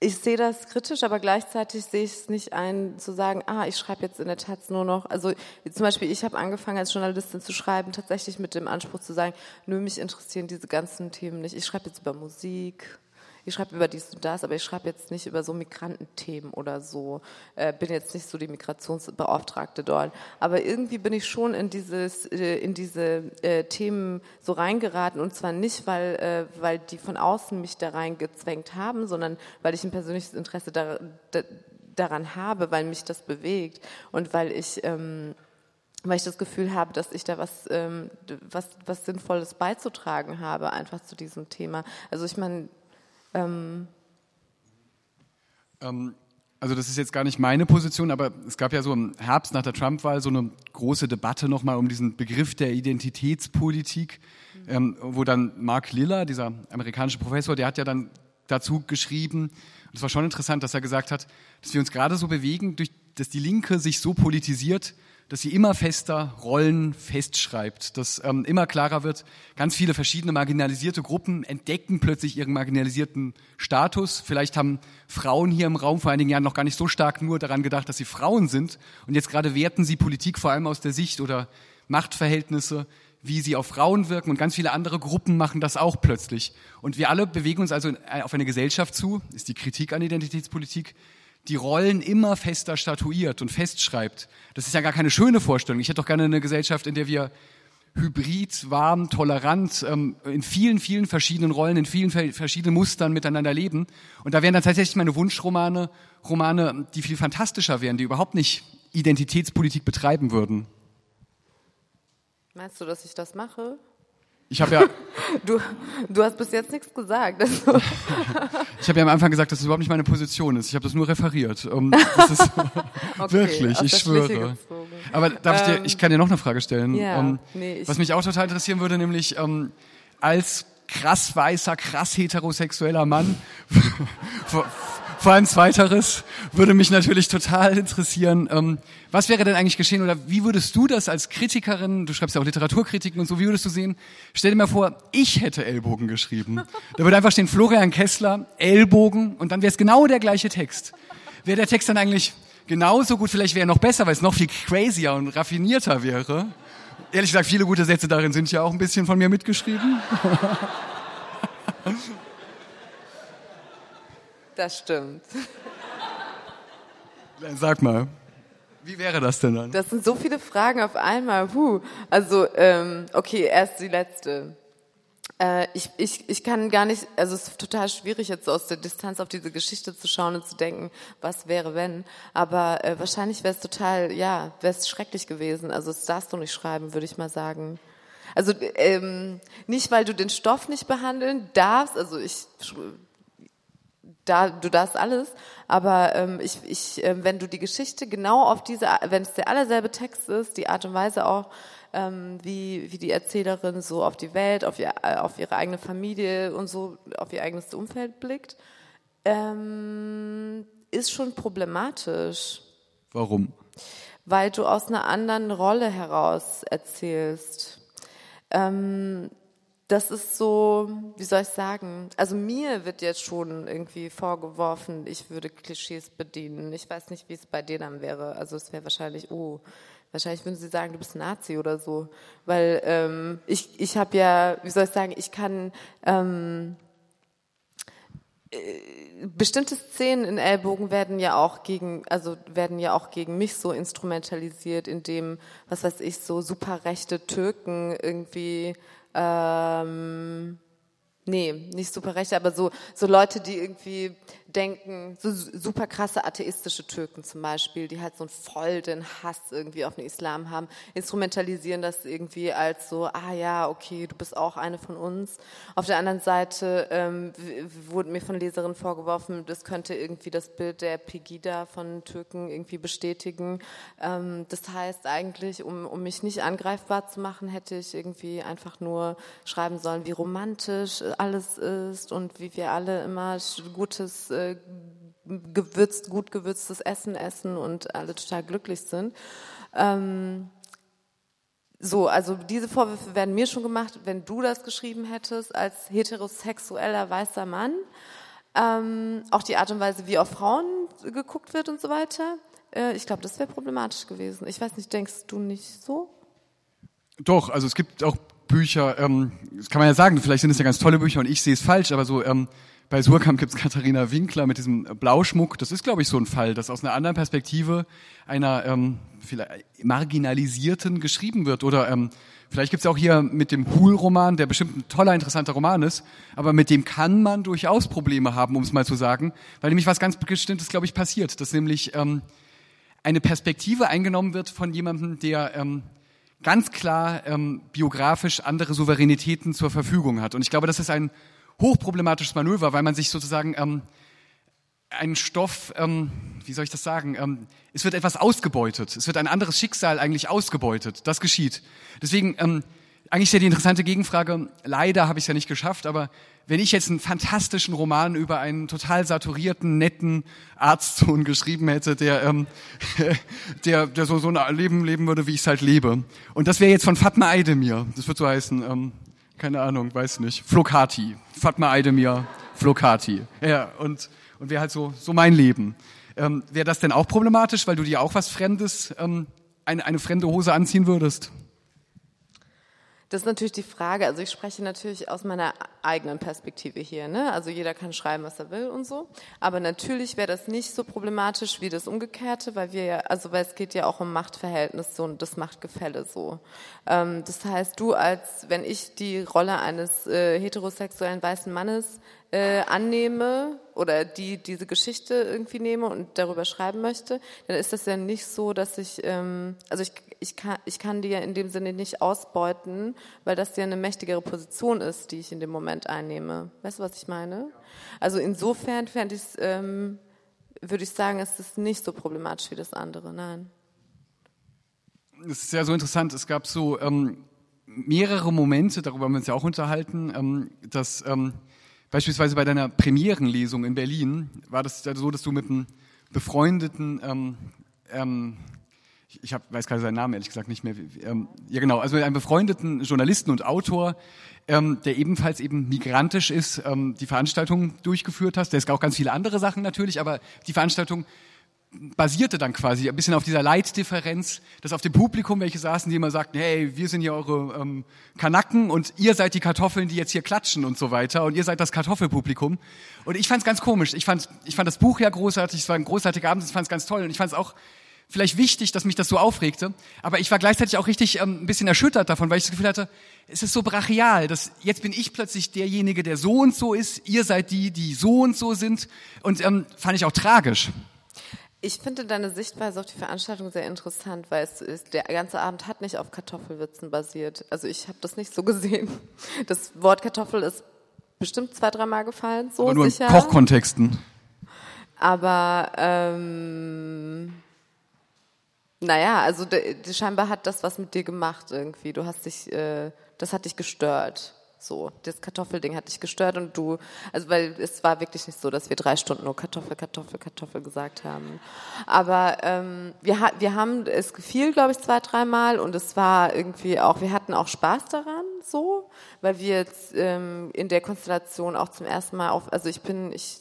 ich sehe das kritisch, aber gleichzeitig sehe ich es nicht ein, zu sagen, ah, ich schreibe jetzt in der Taz nur noch. Also zum Beispiel, ich habe angefangen als Journalistin zu schreiben, tatsächlich mit dem Anspruch zu sagen, nö, mich interessieren diese ganzen Themen nicht. Ich schreibe jetzt über Musik, ich schreibe über dies und das, aber ich schreibe jetzt nicht über so Migrantenthemen oder so, äh, bin jetzt nicht so die Migrationsbeauftragte dort. Aber irgendwie bin ich schon in dieses, äh, in diese äh, Themen so reingeraten und zwar nicht, weil, äh, weil die von außen mich da reingezwängt haben, sondern weil ich ein persönliches Interesse da, da, daran habe, weil mich das bewegt und weil ich, ähm, weil ich das Gefühl habe, dass ich da was, ähm, was, was Sinnvolles beizutragen habe, einfach zu diesem Thema. Also ich meine, ähm, ähm, also das ist jetzt gar nicht meine Position, aber es gab ja so im Herbst nach der Trump-Wahl so eine große Debatte nochmal um diesen Begriff der Identitätspolitik, mhm. ähm, wo dann Mark Liller, dieser amerikanische Professor, der hat ja dann dazu geschrieben, und es war schon interessant, dass er gesagt hat, dass wir uns gerade so bewegen, durch, dass die Linke sich so politisiert, dass sie immer fester Rollen festschreibt, dass ähm, immer klarer wird, ganz viele verschiedene marginalisierte Gruppen entdecken plötzlich ihren marginalisierten Status. Vielleicht haben Frauen hier im Raum vor einigen Jahren noch gar nicht so stark nur daran gedacht, dass sie Frauen sind und jetzt gerade werten sie Politik vor allem aus der Sicht oder Machtverhältnisse, wie sie auf Frauen wirken und ganz viele andere Gruppen machen das auch plötzlich. Und wir alle bewegen uns also auf eine Gesellschaft zu, ist die Kritik an Identitätspolitik, die Rollen immer fester statuiert und festschreibt. Das ist ja gar keine schöne Vorstellung. Ich hätte doch gerne eine Gesellschaft, in der wir hybrid, warm, tolerant, ähm, in vielen, vielen verschiedenen Rollen, in vielen verschiedenen Mustern miteinander leben. Und da wären dann tatsächlich meine Wunschromane, Romane, die viel fantastischer wären, die überhaupt nicht Identitätspolitik betreiben würden. Meinst du, dass ich das mache? Ich habe ja. Du, du hast bis jetzt nichts gesagt. Also. ich habe ja am Anfang gesagt, dass es überhaupt nicht meine Position ist. Ich habe das nur referiert. Um, das ist okay, wirklich, ich schwöre. Aber darf ich dir, ähm, ich kann dir noch eine Frage stellen. Ja, um, nee, was mich auch total interessieren würde, nämlich um, als krass weißer, krass heterosexueller Mann vor allem zweiteres würde mich natürlich total interessieren. Ähm, was wäre denn eigentlich geschehen oder wie würdest du das als Kritikerin, du schreibst ja auch Literaturkritiken und so, wie würdest du sehen? Stell dir mal vor, ich hätte Ellbogen geschrieben. Da würde einfach stehen Florian Kessler, Ellbogen und dann wäre es genau der gleiche Text. Wäre der Text dann eigentlich genauso gut, vielleicht wäre er noch besser, weil es noch viel crazier und raffinierter wäre. Ehrlich gesagt, viele gute Sätze darin sind ja auch ein bisschen von mir mitgeschrieben. Das stimmt. Sag mal, wie wäre das denn dann? Das sind so viele Fragen auf einmal. Puh. Also, ähm, okay, erst die letzte. Äh, ich, ich, ich kann gar nicht, also es ist total schwierig jetzt aus der Distanz auf diese Geschichte zu schauen und zu denken, was wäre wenn. Aber äh, wahrscheinlich wäre es total, ja, wäre es schrecklich gewesen. Also das darfst du nicht schreiben, würde ich mal sagen. Also ähm, nicht, weil du den Stoff nicht behandeln darfst, also ich da, du darfst alles, aber ähm, ich, ich, äh, wenn du die Geschichte genau auf diese, wenn es der allerselbe Text ist, die Art und Weise auch, ähm, wie, wie die Erzählerin so auf die Welt, auf, ihr, äh, auf ihre eigene Familie und so, auf ihr eigenes Umfeld blickt, ähm, ist schon problematisch. Warum? Weil du aus einer anderen Rolle heraus erzählst. Ähm, das ist so, wie soll ich sagen? Also mir wird jetzt schon irgendwie vorgeworfen, ich würde Klischees bedienen. Ich weiß nicht, wie es bei denen wäre. Also es wäre wahrscheinlich, oh, wahrscheinlich würden sie sagen, du bist Nazi oder so. Weil ähm, ich, ich habe ja, wie soll ich sagen, ich kann ähm, äh, bestimmte Szenen in Ellbogen werden ja auch gegen, also werden ja auch gegen mich so instrumentalisiert, indem, was weiß ich, so superrechte Türken irgendwie ähm, nee, nicht super recht, aber so, so Leute, die irgendwie denken, so super krasse atheistische Türken zum Beispiel, die halt so einen voll den Hass irgendwie auf den Islam haben, instrumentalisieren das irgendwie als so, ah ja, okay, du bist auch eine von uns. Auf der anderen Seite ähm, wurde mir von Leserinnen vorgeworfen, das könnte irgendwie das Bild der Pegida von Türken irgendwie bestätigen. Ähm, das heißt eigentlich, um, um mich nicht angreifbar zu machen, hätte ich irgendwie einfach nur schreiben sollen, wie romantisch alles ist und wie wir alle immer gutes äh, gewürzt, gut gewürztes Essen essen und alle total glücklich sind. Ähm, so, also diese Vorwürfe werden mir schon gemacht, wenn du das geschrieben hättest als heterosexueller weißer Mann. Ähm, auch die Art und Weise, wie auf Frauen geguckt wird und so weiter. Äh, ich glaube, das wäre problematisch gewesen. Ich weiß nicht, denkst du nicht so? Doch, also es gibt auch Bücher, ähm, das kann man ja sagen, vielleicht sind es ja ganz tolle Bücher und ich sehe es falsch, aber so ähm, bei Surkamp gibt es Katharina Winkler mit diesem Blauschmuck. Das ist, glaube ich, so ein Fall, dass aus einer anderen Perspektive einer ähm, vielleicht marginalisierten geschrieben wird. Oder ähm, vielleicht gibt es auch hier mit dem Pool-Roman, der bestimmt ein toller, interessanter Roman ist, aber mit dem kann man durchaus Probleme haben, um es mal zu sagen, weil nämlich was ganz Bestimmtes, glaube ich, passiert, dass nämlich ähm, eine Perspektive eingenommen wird von jemandem, der ähm, ganz klar ähm, biografisch andere Souveränitäten zur Verfügung hat. Und ich glaube, das ist ein hochproblematisches Manöver, weil man sich sozusagen ähm, einen Stoff, ähm, wie soll ich das sagen, ähm, es wird etwas ausgebeutet. Es wird ein anderes Schicksal eigentlich ausgebeutet. Das geschieht. Deswegen, ähm, eigentlich ja die interessante Gegenfrage, leider habe ich es ja nicht geschafft, aber wenn ich jetzt einen fantastischen Roman über einen total saturierten, netten Arztsohn geschrieben hätte, der, ähm, der, der so, so ein Leben leben würde, wie ich es halt lebe. Und das wäre jetzt von Fatma Aydemir. Das wird so heißen, ähm, keine Ahnung, weiß nicht. Flokati. Fatma Aydemir, Flokati. Ja, und, und wäre halt so, so mein Leben. Ähm, wäre das denn auch problematisch, weil du dir auch was Fremdes, ähm, eine, eine fremde Hose anziehen würdest? Das ist natürlich die Frage. Also ich spreche natürlich aus meiner eigenen Perspektive hier. Ne? Also jeder kann schreiben, was er will und so. Aber natürlich wäre das nicht so problematisch wie das Umgekehrte, weil wir ja, also weil es geht ja auch um Machtverhältnisse und das Machtgefälle so. Ähm, das heißt, du als, wenn ich die Rolle eines äh, heterosexuellen weißen Mannes äh, annehme oder die diese Geschichte irgendwie nehme und darüber schreiben möchte, dann ist das ja nicht so, dass ich, ähm, also ich, ich, kann, ich kann die ja in dem Sinne nicht ausbeuten, weil das ja eine mächtigere Position ist, die ich in dem Moment einnehme. Weißt du, was ich meine? Also insofern fände ich ähm, würde ich sagen, ist es nicht so problematisch wie das andere, nein. Es ist ja so interessant, es gab so ähm, mehrere Momente, darüber haben wir uns ja auch unterhalten, ähm, dass ähm, Beispielsweise bei deiner Premierenlesung in Berlin war das so, dass du mit einem befreundeten, ähm, ähm, ich hab, weiß gerade seinen Namen ehrlich gesagt nicht mehr, ähm, ja genau, also mit einem befreundeten Journalisten und Autor, ähm, der ebenfalls eben migrantisch ist, ähm, die Veranstaltung durchgeführt hast. Der ist auch ganz viele andere Sachen natürlich, aber die Veranstaltung basierte dann quasi ein bisschen auf dieser Leitdifferenz, dass auf dem Publikum welche saßen, die immer sagten, hey, wir sind hier eure ähm, Kanacken und ihr seid die Kartoffeln, die jetzt hier klatschen und so weiter und ihr seid das Kartoffelpublikum. Und ich fand es ganz komisch. Ich fand, ich fand das Buch ja großartig, es war ein großartiger Abend, ich fand es ganz toll und ich fand es auch vielleicht wichtig, dass mich das so aufregte, aber ich war gleichzeitig auch richtig ähm, ein bisschen erschüttert davon, weil ich das Gefühl hatte, es ist so brachial, dass jetzt bin ich plötzlich derjenige, der so und so ist, ihr seid die, die so und so sind und ähm, fand ich auch tragisch. Ich finde deine Sichtweise auf die Veranstaltung sehr interessant, weil es ist, der ganze Abend hat nicht auf Kartoffelwitzen basiert. Also ich habe das nicht so gesehen. Das Wort Kartoffel ist bestimmt zwei, dreimal gefallen, so Aber nur sicher. in Kochkontexten. Aber ähm, naja, also de, de, scheinbar hat das was mit dir gemacht irgendwie. Du hast dich, äh, das hat dich gestört. So, das Kartoffelding hat dich gestört und du, also weil es war wirklich nicht so, dass wir drei Stunden nur Kartoffel, Kartoffel, Kartoffel gesagt haben. Aber ähm, wir, wir haben, es gefiel, glaube ich, zwei, dreimal und es war irgendwie auch, wir hatten auch Spaß daran, so, weil wir jetzt ähm, in der Konstellation auch zum ersten Mal auf, also ich bin, ich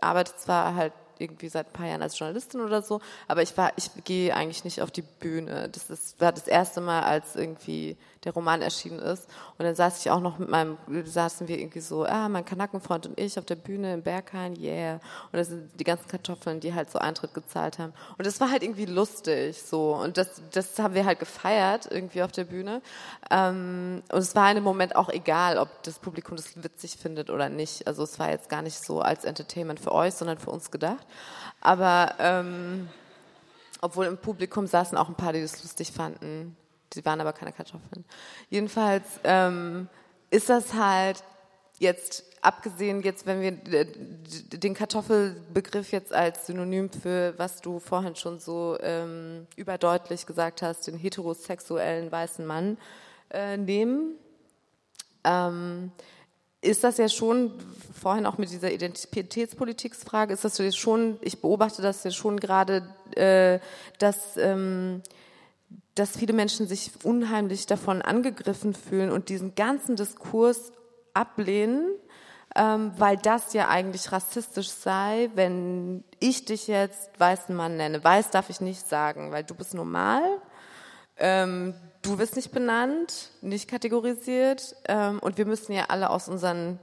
arbeite zwar halt irgendwie seit ein paar Jahren als Journalistin oder so, aber ich war, ich gehe eigentlich nicht auf die Bühne. Das ist, war das erste Mal, als irgendwie der Roman erschienen ist. Und dann saß ich auch noch mit meinem, saßen wir irgendwie so, ah, mein Kanackenfreund und ich auf der Bühne im Berghain, yeah. Und das sind die ganzen Kartoffeln, die halt so Eintritt gezahlt haben. Und das war halt irgendwie lustig, so. Und das, das haben wir halt gefeiert, irgendwie auf der Bühne. Ähm, und es war in dem Moment auch egal, ob das Publikum das witzig findet oder nicht. Also es war jetzt gar nicht so als Entertainment für euch, sondern für uns gedacht. Aber, ähm, obwohl im Publikum saßen auch ein paar, die das lustig fanden. Die waren aber keine Kartoffeln. Jedenfalls ähm, ist das halt jetzt, abgesehen jetzt, wenn wir den Kartoffelbegriff jetzt als Synonym für, was du vorhin schon so ähm, überdeutlich gesagt hast, den heterosexuellen weißen Mann äh, nehmen, ähm, ist das ja schon, vorhin auch mit dieser Identitätspolitiksfrage, ist das schon, ich beobachte das ja schon gerade, äh, dass ähm, dass viele Menschen sich unheimlich davon angegriffen fühlen und diesen ganzen Diskurs ablehnen, ähm, weil das ja eigentlich rassistisch sei, wenn ich dich jetzt weißen Mann nenne. Weiß darf ich nicht sagen, weil du bist normal, ähm, du wirst nicht benannt, nicht kategorisiert ähm, und wir müssen ja alle aus unseren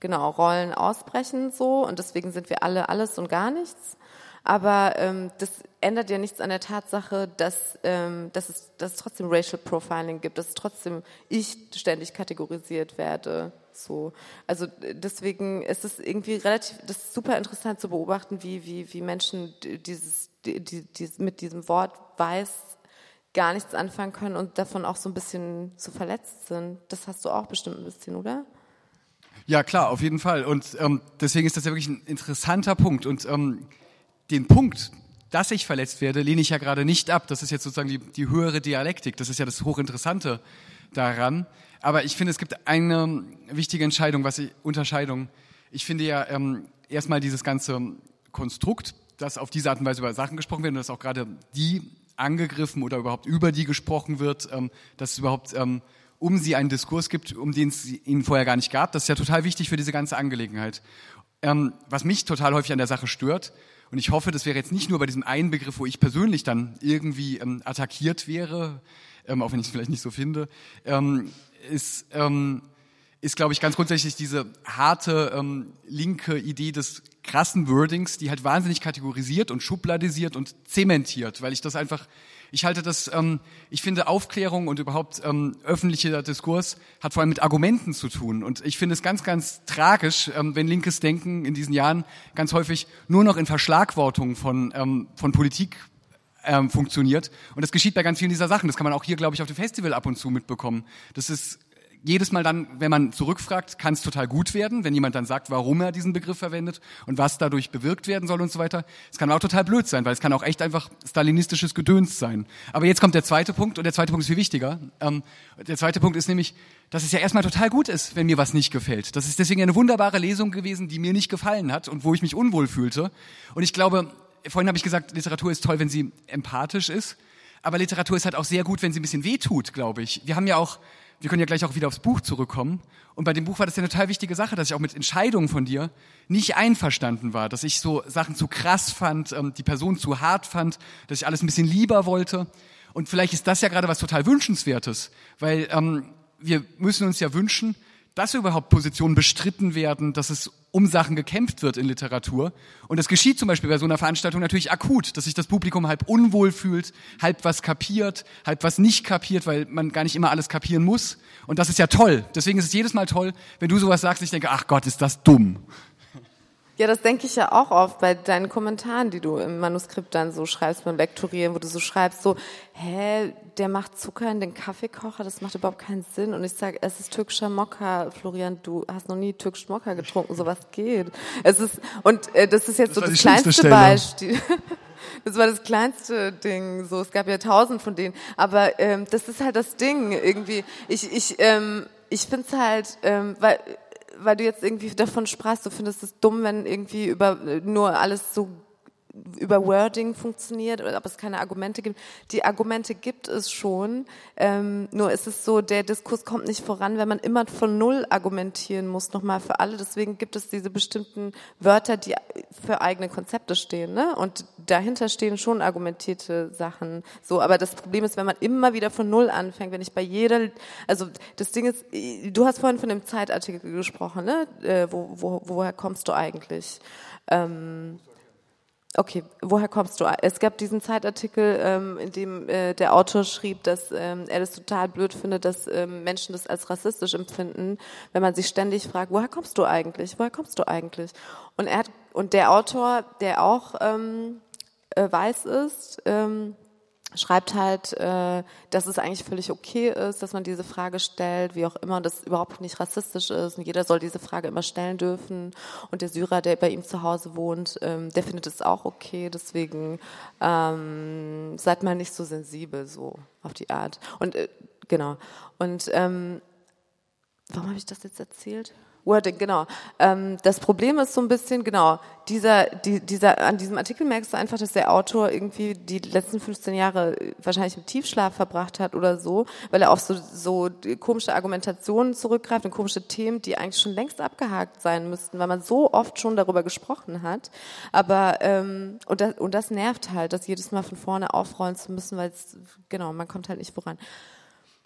genau Rollen ausbrechen so und deswegen sind wir alle alles und gar nichts. Aber ähm, das ändert ja nichts an der Tatsache, dass, ähm, dass, es, dass es trotzdem Racial Profiling gibt, dass trotzdem ich ständig kategorisiert werde. So. Also deswegen ist es irgendwie relativ, das ist super interessant zu beobachten, wie, wie, wie Menschen dieses, die, die, mit diesem Wort weiß gar nichts anfangen können und davon auch so ein bisschen so verletzt sind. Das hast du auch bestimmt ein bisschen, oder? Ja, klar, auf jeden Fall. Und ähm, deswegen ist das ja wirklich ein interessanter Punkt. Und ähm, den Punkt, dass ich verletzt werde, lehne ich ja gerade nicht ab. Das ist jetzt sozusagen die, die höhere Dialektik. Das ist ja das Hochinteressante daran. Aber ich finde, es gibt eine wichtige Entscheidung, was ich, Unterscheidung. Ich finde ja ähm, erstmal dieses ganze Konstrukt, dass auf diese Art und Weise über Sachen gesprochen wird und dass auch gerade die angegriffen oder überhaupt über die gesprochen wird, ähm, dass es überhaupt ähm, um sie einen Diskurs gibt, um den es ihnen vorher gar nicht gab. Das ist ja total wichtig für diese ganze Angelegenheit. Ähm, was mich total häufig an der Sache stört, und ich hoffe, das wäre jetzt nicht nur bei diesem einen Begriff, wo ich persönlich dann irgendwie ähm, attackiert wäre, ähm, auch wenn ich es vielleicht nicht so finde, ähm, ist, ähm, ist glaube ich, ganz grundsätzlich diese harte ähm, linke Idee des krassen Wordings, die halt wahnsinnig kategorisiert und schubladisiert und zementiert, weil ich das einfach ich halte das, ähm, ich finde Aufklärung und überhaupt ähm, öffentlicher Diskurs hat vor allem mit Argumenten zu tun. Und ich finde es ganz, ganz tragisch, ähm, wenn linkes Denken in diesen Jahren ganz häufig nur noch in Verschlagwortung von, ähm, von Politik ähm, funktioniert. Und das geschieht bei ganz vielen dieser Sachen. Das kann man auch hier, glaube ich, auf dem Festival ab und zu mitbekommen. Das ist jedes Mal dann, wenn man zurückfragt, kann es total gut werden, wenn jemand dann sagt, warum er diesen Begriff verwendet und was dadurch bewirkt werden soll und so weiter. Es kann auch total blöd sein, weil es kann auch echt einfach stalinistisches Gedöns sein. Aber jetzt kommt der zweite Punkt und der zweite Punkt ist viel wichtiger. Ähm, der zweite Punkt ist nämlich, dass es ja erstmal total gut ist, wenn mir was nicht gefällt. Das ist deswegen eine wunderbare Lesung gewesen, die mir nicht gefallen hat und wo ich mich unwohl fühlte. Und ich glaube, vorhin habe ich gesagt, Literatur ist toll, wenn sie empathisch ist. Aber Literatur ist halt auch sehr gut, wenn sie ein bisschen wehtut, glaube ich. Wir haben ja auch wir können ja gleich auch wieder aufs Buch zurückkommen. Und bei dem Buch war das ja eine total wichtige Sache, dass ich auch mit Entscheidungen von dir nicht einverstanden war, dass ich so Sachen zu krass fand, ähm, die Person zu hart fand, dass ich alles ein bisschen lieber wollte. Und vielleicht ist das ja gerade was total Wünschenswertes, weil ähm, wir müssen uns ja wünschen, dass überhaupt Positionen bestritten werden, dass es um Sachen gekämpft wird in Literatur. Und das geschieht zum Beispiel bei so einer Veranstaltung natürlich akut, dass sich das Publikum halb unwohl fühlt, halb was kapiert, halb was nicht kapiert, weil man gar nicht immer alles kapieren muss. Und das ist ja toll. Deswegen ist es jedes Mal toll, wenn du sowas sagst, ich denke, ach Gott, ist das dumm. Ja, das denke ich ja auch oft bei deinen Kommentaren, die du im Manuskript dann so schreibst beim Lektorieren, wo du so schreibst, so, hä, der macht Zucker in den Kaffeekocher, das macht überhaupt keinen Sinn. Und ich sage, es ist türkischer Mokka, Florian, du hast noch nie türkisch Mokka getrunken, sowas geht. Es ist, und äh, das ist jetzt das so das kleinste. Beispiel. Das war das kleinste Ding. So, es gab ja tausend von denen. Aber ähm, das ist halt das Ding irgendwie. Ich, ich, ähm, ich finde es halt, ähm, weil weil du jetzt irgendwie davon sprachst, du findest es dumm, wenn irgendwie über nur alles so über Wording funktioniert oder ob es keine Argumente gibt. Die Argumente gibt es schon, ähm, nur ist es so, der Diskurs kommt nicht voran, wenn man immer von Null argumentieren muss, nochmal für alle. Deswegen gibt es diese bestimmten Wörter, die für eigene Konzepte stehen. Ne? Und dahinter stehen schon argumentierte Sachen. So, aber das Problem ist, wenn man immer wieder von Null anfängt, wenn ich bei jeder, also das Ding ist, du hast vorhin von dem Zeitartikel gesprochen, ne? Äh, wo, wo, woher kommst du eigentlich? Ähm, Okay, woher kommst du? Es gab diesen Zeitartikel, ähm, in dem äh, der Autor schrieb, dass ähm, er das total blöd findet, dass ähm, Menschen das als rassistisch empfinden, wenn man sich ständig fragt, woher kommst du eigentlich? Woher kommst du eigentlich? Und er hat, und der Autor, der auch ähm, äh, weiß ist, ähm, schreibt halt, äh, dass es eigentlich völlig okay ist, dass man diese Frage stellt, wie auch immer, und das überhaupt nicht rassistisch ist und jeder soll diese Frage immer stellen dürfen. Und der Syrer, der bei ihm zu Hause wohnt, ähm, der findet es auch okay. Deswegen ähm, seid mal nicht so sensibel so auf die Art. Und äh, genau. Und ähm, warum habe ich das jetzt erzählt? Wording, genau. Ähm, das Problem ist so ein bisschen, genau, dieser, die, dieser, an diesem Artikel merkst du einfach, dass der Autor irgendwie die letzten 15 Jahre wahrscheinlich im Tiefschlaf verbracht hat oder so, weil er auf so, so komische Argumentationen zurückgreift und komische Themen, die eigentlich schon längst abgehakt sein müssten, weil man so oft schon darüber gesprochen hat. Aber, ähm, und, das, und das nervt halt, das jedes Mal von vorne aufrollen zu müssen, weil es, genau, man kommt halt nicht voran.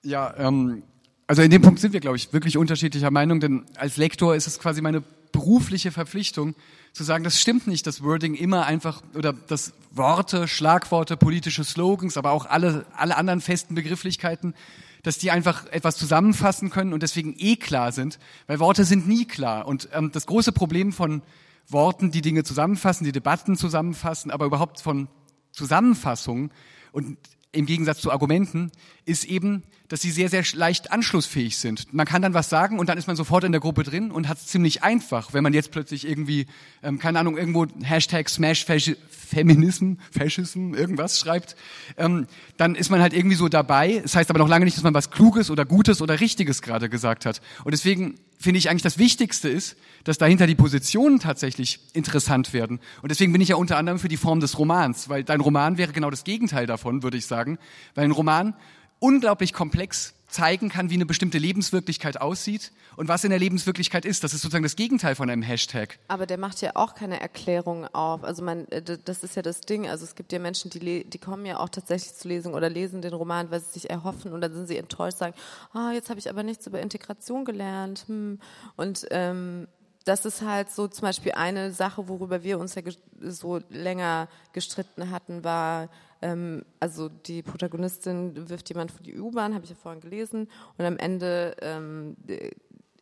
Ja, ähm, also in dem Punkt sind wir, glaube ich, wirklich unterschiedlicher Meinung, denn als Lektor ist es quasi meine berufliche Verpflichtung, zu sagen, das stimmt nicht, dass Wording immer einfach oder dass Worte, Schlagworte, politische Slogans, aber auch alle, alle anderen festen Begrifflichkeiten, dass die einfach etwas zusammenfassen können und deswegen eh klar sind, weil Worte sind nie klar. Und ähm, das große Problem von Worten, die Dinge zusammenfassen, die Debatten zusammenfassen, aber überhaupt von Zusammenfassungen und im Gegensatz zu Argumenten, ist eben, dass sie sehr, sehr leicht anschlussfähig sind. Man kann dann was sagen und dann ist man sofort in der Gruppe drin und hat es ziemlich einfach. Wenn man jetzt plötzlich irgendwie, ähm, keine Ahnung, irgendwo Hashtag Smash Feminism, Fascism, irgendwas schreibt, ähm, dann ist man halt irgendwie so dabei. Das heißt aber noch lange nicht, dass man was Kluges oder Gutes oder Richtiges gerade gesagt hat. Und deswegen finde ich eigentlich das Wichtigste ist, dass dahinter die Positionen tatsächlich interessant werden. Und deswegen bin ich ja unter anderem für die Form des Romans, weil dein Roman wäre genau das Gegenteil davon, würde ich sagen. Weil ein Roman unglaublich komplex zeigen kann, wie eine bestimmte Lebenswirklichkeit aussieht und was in der Lebenswirklichkeit ist. Das ist sozusagen das Gegenteil von einem Hashtag. Aber der macht ja auch keine Erklärung auf. Also man, äh, das ist ja das Ding. Also es gibt ja Menschen, die, die kommen ja auch tatsächlich zu lesen oder lesen den Roman, weil sie sich erhoffen und dann sind sie enttäuscht, sagen, oh, jetzt habe ich aber nichts über Integration gelernt. Hm. Und ähm, das ist halt so zum Beispiel eine Sache, worüber wir uns ja so länger gestritten hatten, war, ähm, also die Protagonistin wirft jemand vor die U-Bahn, habe ich ja vorhin gelesen, und am Ende ähm,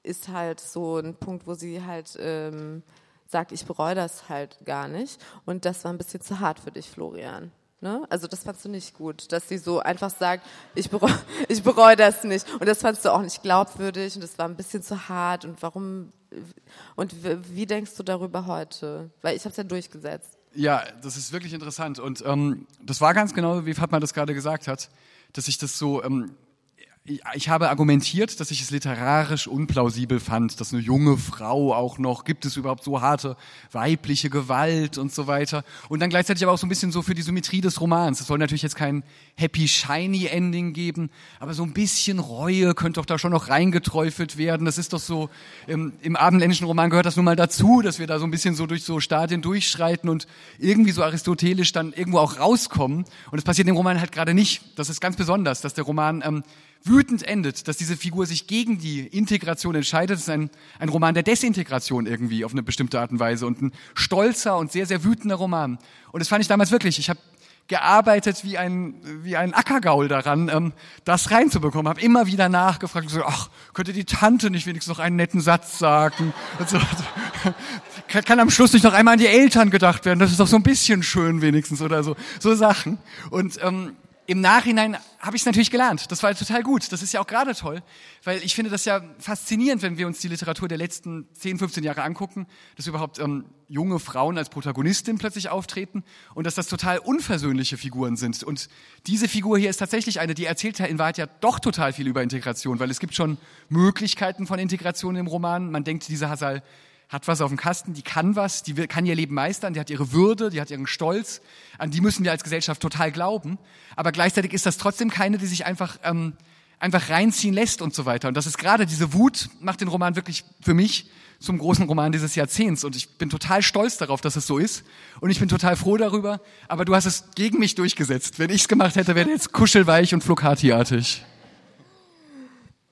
ist halt so ein Punkt, wo sie halt ähm, sagt, ich bereue das halt gar nicht. Und das war ein bisschen zu hart für dich, Florian. Ne? Also das fandst du nicht gut, dass sie so einfach sagt, ich bereue, ich bereue das nicht. Und das fandst du auch nicht glaubwürdig und das war ein bisschen zu hart. Und warum und wie denkst du darüber heute? Weil ich habe es ja durchgesetzt. Ja, das ist wirklich interessant. Und ähm, das war ganz genau, wie Fatma das gerade gesagt hat, dass ich das so ähm, ich habe argumentiert, dass ich es literarisch unplausibel fand, dass eine junge Frau auch noch, gibt es überhaupt so harte weibliche Gewalt und so weiter. Und dann gleichzeitig aber auch so ein bisschen so für die Symmetrie des Romans. Es soll natürlich jetzt kein happy, shiny Ending geben, aber so ein bisschen Reue könnte doch da schon noch reingeträufelt werden. Das ist doch so, im, im abendländischen Roman gehört das nun mal dazu, dass wir da so ein bisschen so durch so Stadien durchschreiten und irgendwie so aristotelisch dann irgendwo auch rauskommen. Und das passiert im Roman halt gerade nicht. Das ist ganz besonders, dass der Roman ähm, wütend endet, dass diese Figur sich gegen die Integration entscheidet. Das ist ein, ein Roman der Desintegration irgendwie auf eine bestimmte Art und Weise und ein stolzer und sehr, sehr wütender Roman. Und das fand ich damals wirklich. Ich habe gearbeitet wie ein, wie ein Ackergaul daran, ähm, das reinzubekommen. Habe immer wieder nachgefragt, so, ach, könnte die Tante nicht wenigstens noch einen netten Satz sagen? So, kann, kann am Schluss nicht noch einmal an die Eltern gedacht werden? Das ist doch so ein bisschen schön wenigstens oder so. So Sachen. Und ähm, im Nachhinein habe ich es natürlich gelernt. Das war total gut. Das ist ja auch gerade toll, weil ich finde das ja faszinierend, wenn wir uns die Literatur der letzten 10, 15 Jahre angucken, dass überhaupt ähm, junge Frauen als Protagonistin plötzlich auftreten und dass das total unversöhnliche Figuren sind. Und diese Figur hier ist tatsächlich eine, die erzählt in Wahrheit ja doch total viel über Integration, weil es gibt schon Möglichkeiten von Integration im Roman. Man denkt, diese Hasal hat was auf dem Kasten, die kann was, die kann ihr Leben meistern, die hat ihre Würde, die hat ihren Stolz, an die müssen wir als Gesellschaft total glauben. Aber gleichzeitig ist das trotzdem keine, die sich einfach, ähm, einfach reinziehen lässt und so weiter. Und das ist gerade diese Wut, macht den Roman wirklich für mich zum großen Roman dieses Jahrzehnts. Und ich bin total stolz darauf, dass es so ist. Und ich bin total froh darüber. Aber du hast es gegen mich durchgesetzt. Wenn ich es gemacht hätte, wäre jetzt kuschelweich und Flocati-artig.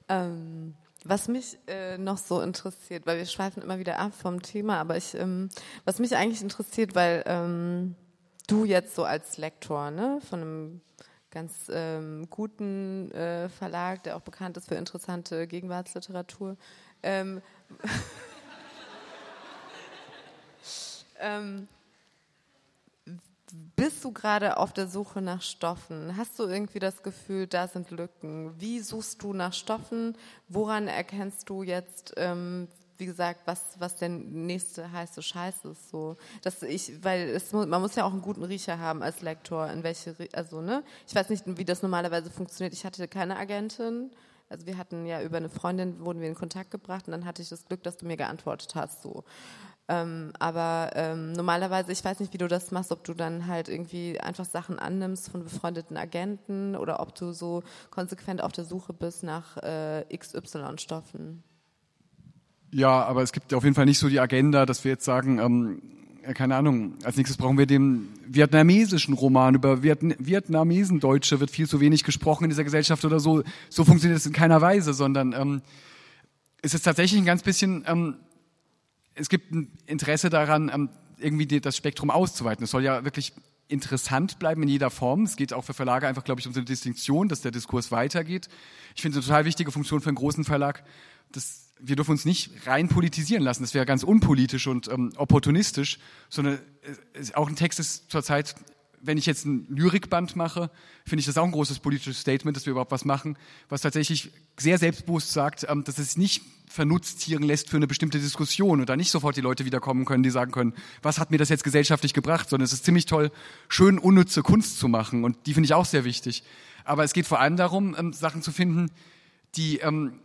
Ähm was mich äh, noch so interessiert, weil wir schweifen immer wieder ab vom Thema, aber ich, ähm, was mich eigentlich interessiert, weil ähm, du jetzt so als Lektor ne, von einem ganz ähm, guten äh, Verlag, der auch bekannt ist für interessante Gegenwartsliteratur, ähm, ähm, bist du gerade auf der Suche nach Stoffen? Hast du irgendwie das Gefühl, da sind Lücken? Wie suchst du nach Stoffen? Woran erkennst du jetzt, ähm, wie gesagt, was, was der nächste heiße Scheiß ist? So, dass ich, weil es, man muss ja auch einen guten Riecher haben als Lektor, in welche, also ne, ich weiß nicht, wie das normalerweise funktioniert. Ich hatte keine Agentin. Also wir hatten ja über eine Freundin wurden wir in Kontakt gebracht und dann hatte ich das Glück, dass du mir geantwortet hast. So. Ähm, aber ähm, normalerweise, ich weiß nicht, wie du das machst, ob du dann halt irgendwie einfach Sachen annimmst von befreundeten Agenten oder ob du so konsequent auf der Suche bist nach äh, XY-Stoffen. Ja, aber es gibt auf jeden Fall nicht so die Agenda, dass wir jetzt sagen, ähm, keine Ahnung, als nächstes brauchen wir den vietnamesischen Roman. Über Vietn Vietnamesen-Deutsche wird viel zu wenig gesprochen in dieser Gesellschaft oder so. So funktioniert es in keiner Weise, sondern ähm, es ist tatsächlich ein ganz bisschen ähm, es gibt ein Interesse daran, ähm, irgendwie das Spektrum auszuweiten. Es soll ja wirklich interessant bleiben in jeder Form. Es geht auch für Verlage einfach, glaube ich, um so eine Distinktion, dass der Diskurs weitergeht. Ich finde es eine total wichtige Funktion für einen großen Verlag, dass wir dürfen uns nicht rein politisieren lassen. Das wäre ganz unpolitisch und ähm, opportunistisch, sondern äh, auch ein Text ist zurzeit wenn ich jetzt ein Lyrikband mache, finde ich das auch ein großes politisches Statement, dass wir überhaupt was machen, was tatsächlich sehr selbstbewusst sagt, ähm, dass es nicht vernutztieren lässt für eine bestimmte Diskussion und da nicht sofort die Leute wiederkommen können, die sagen können, was hat mir das jetzt gesellschaftlich gebracht, sondern es ist ziemlich toll, schön unnütze Kunst zu machen und die finde ich auch sehr wichtig. Aber es geht vor allem darum, ähm, Sachen zu finden, die ähm,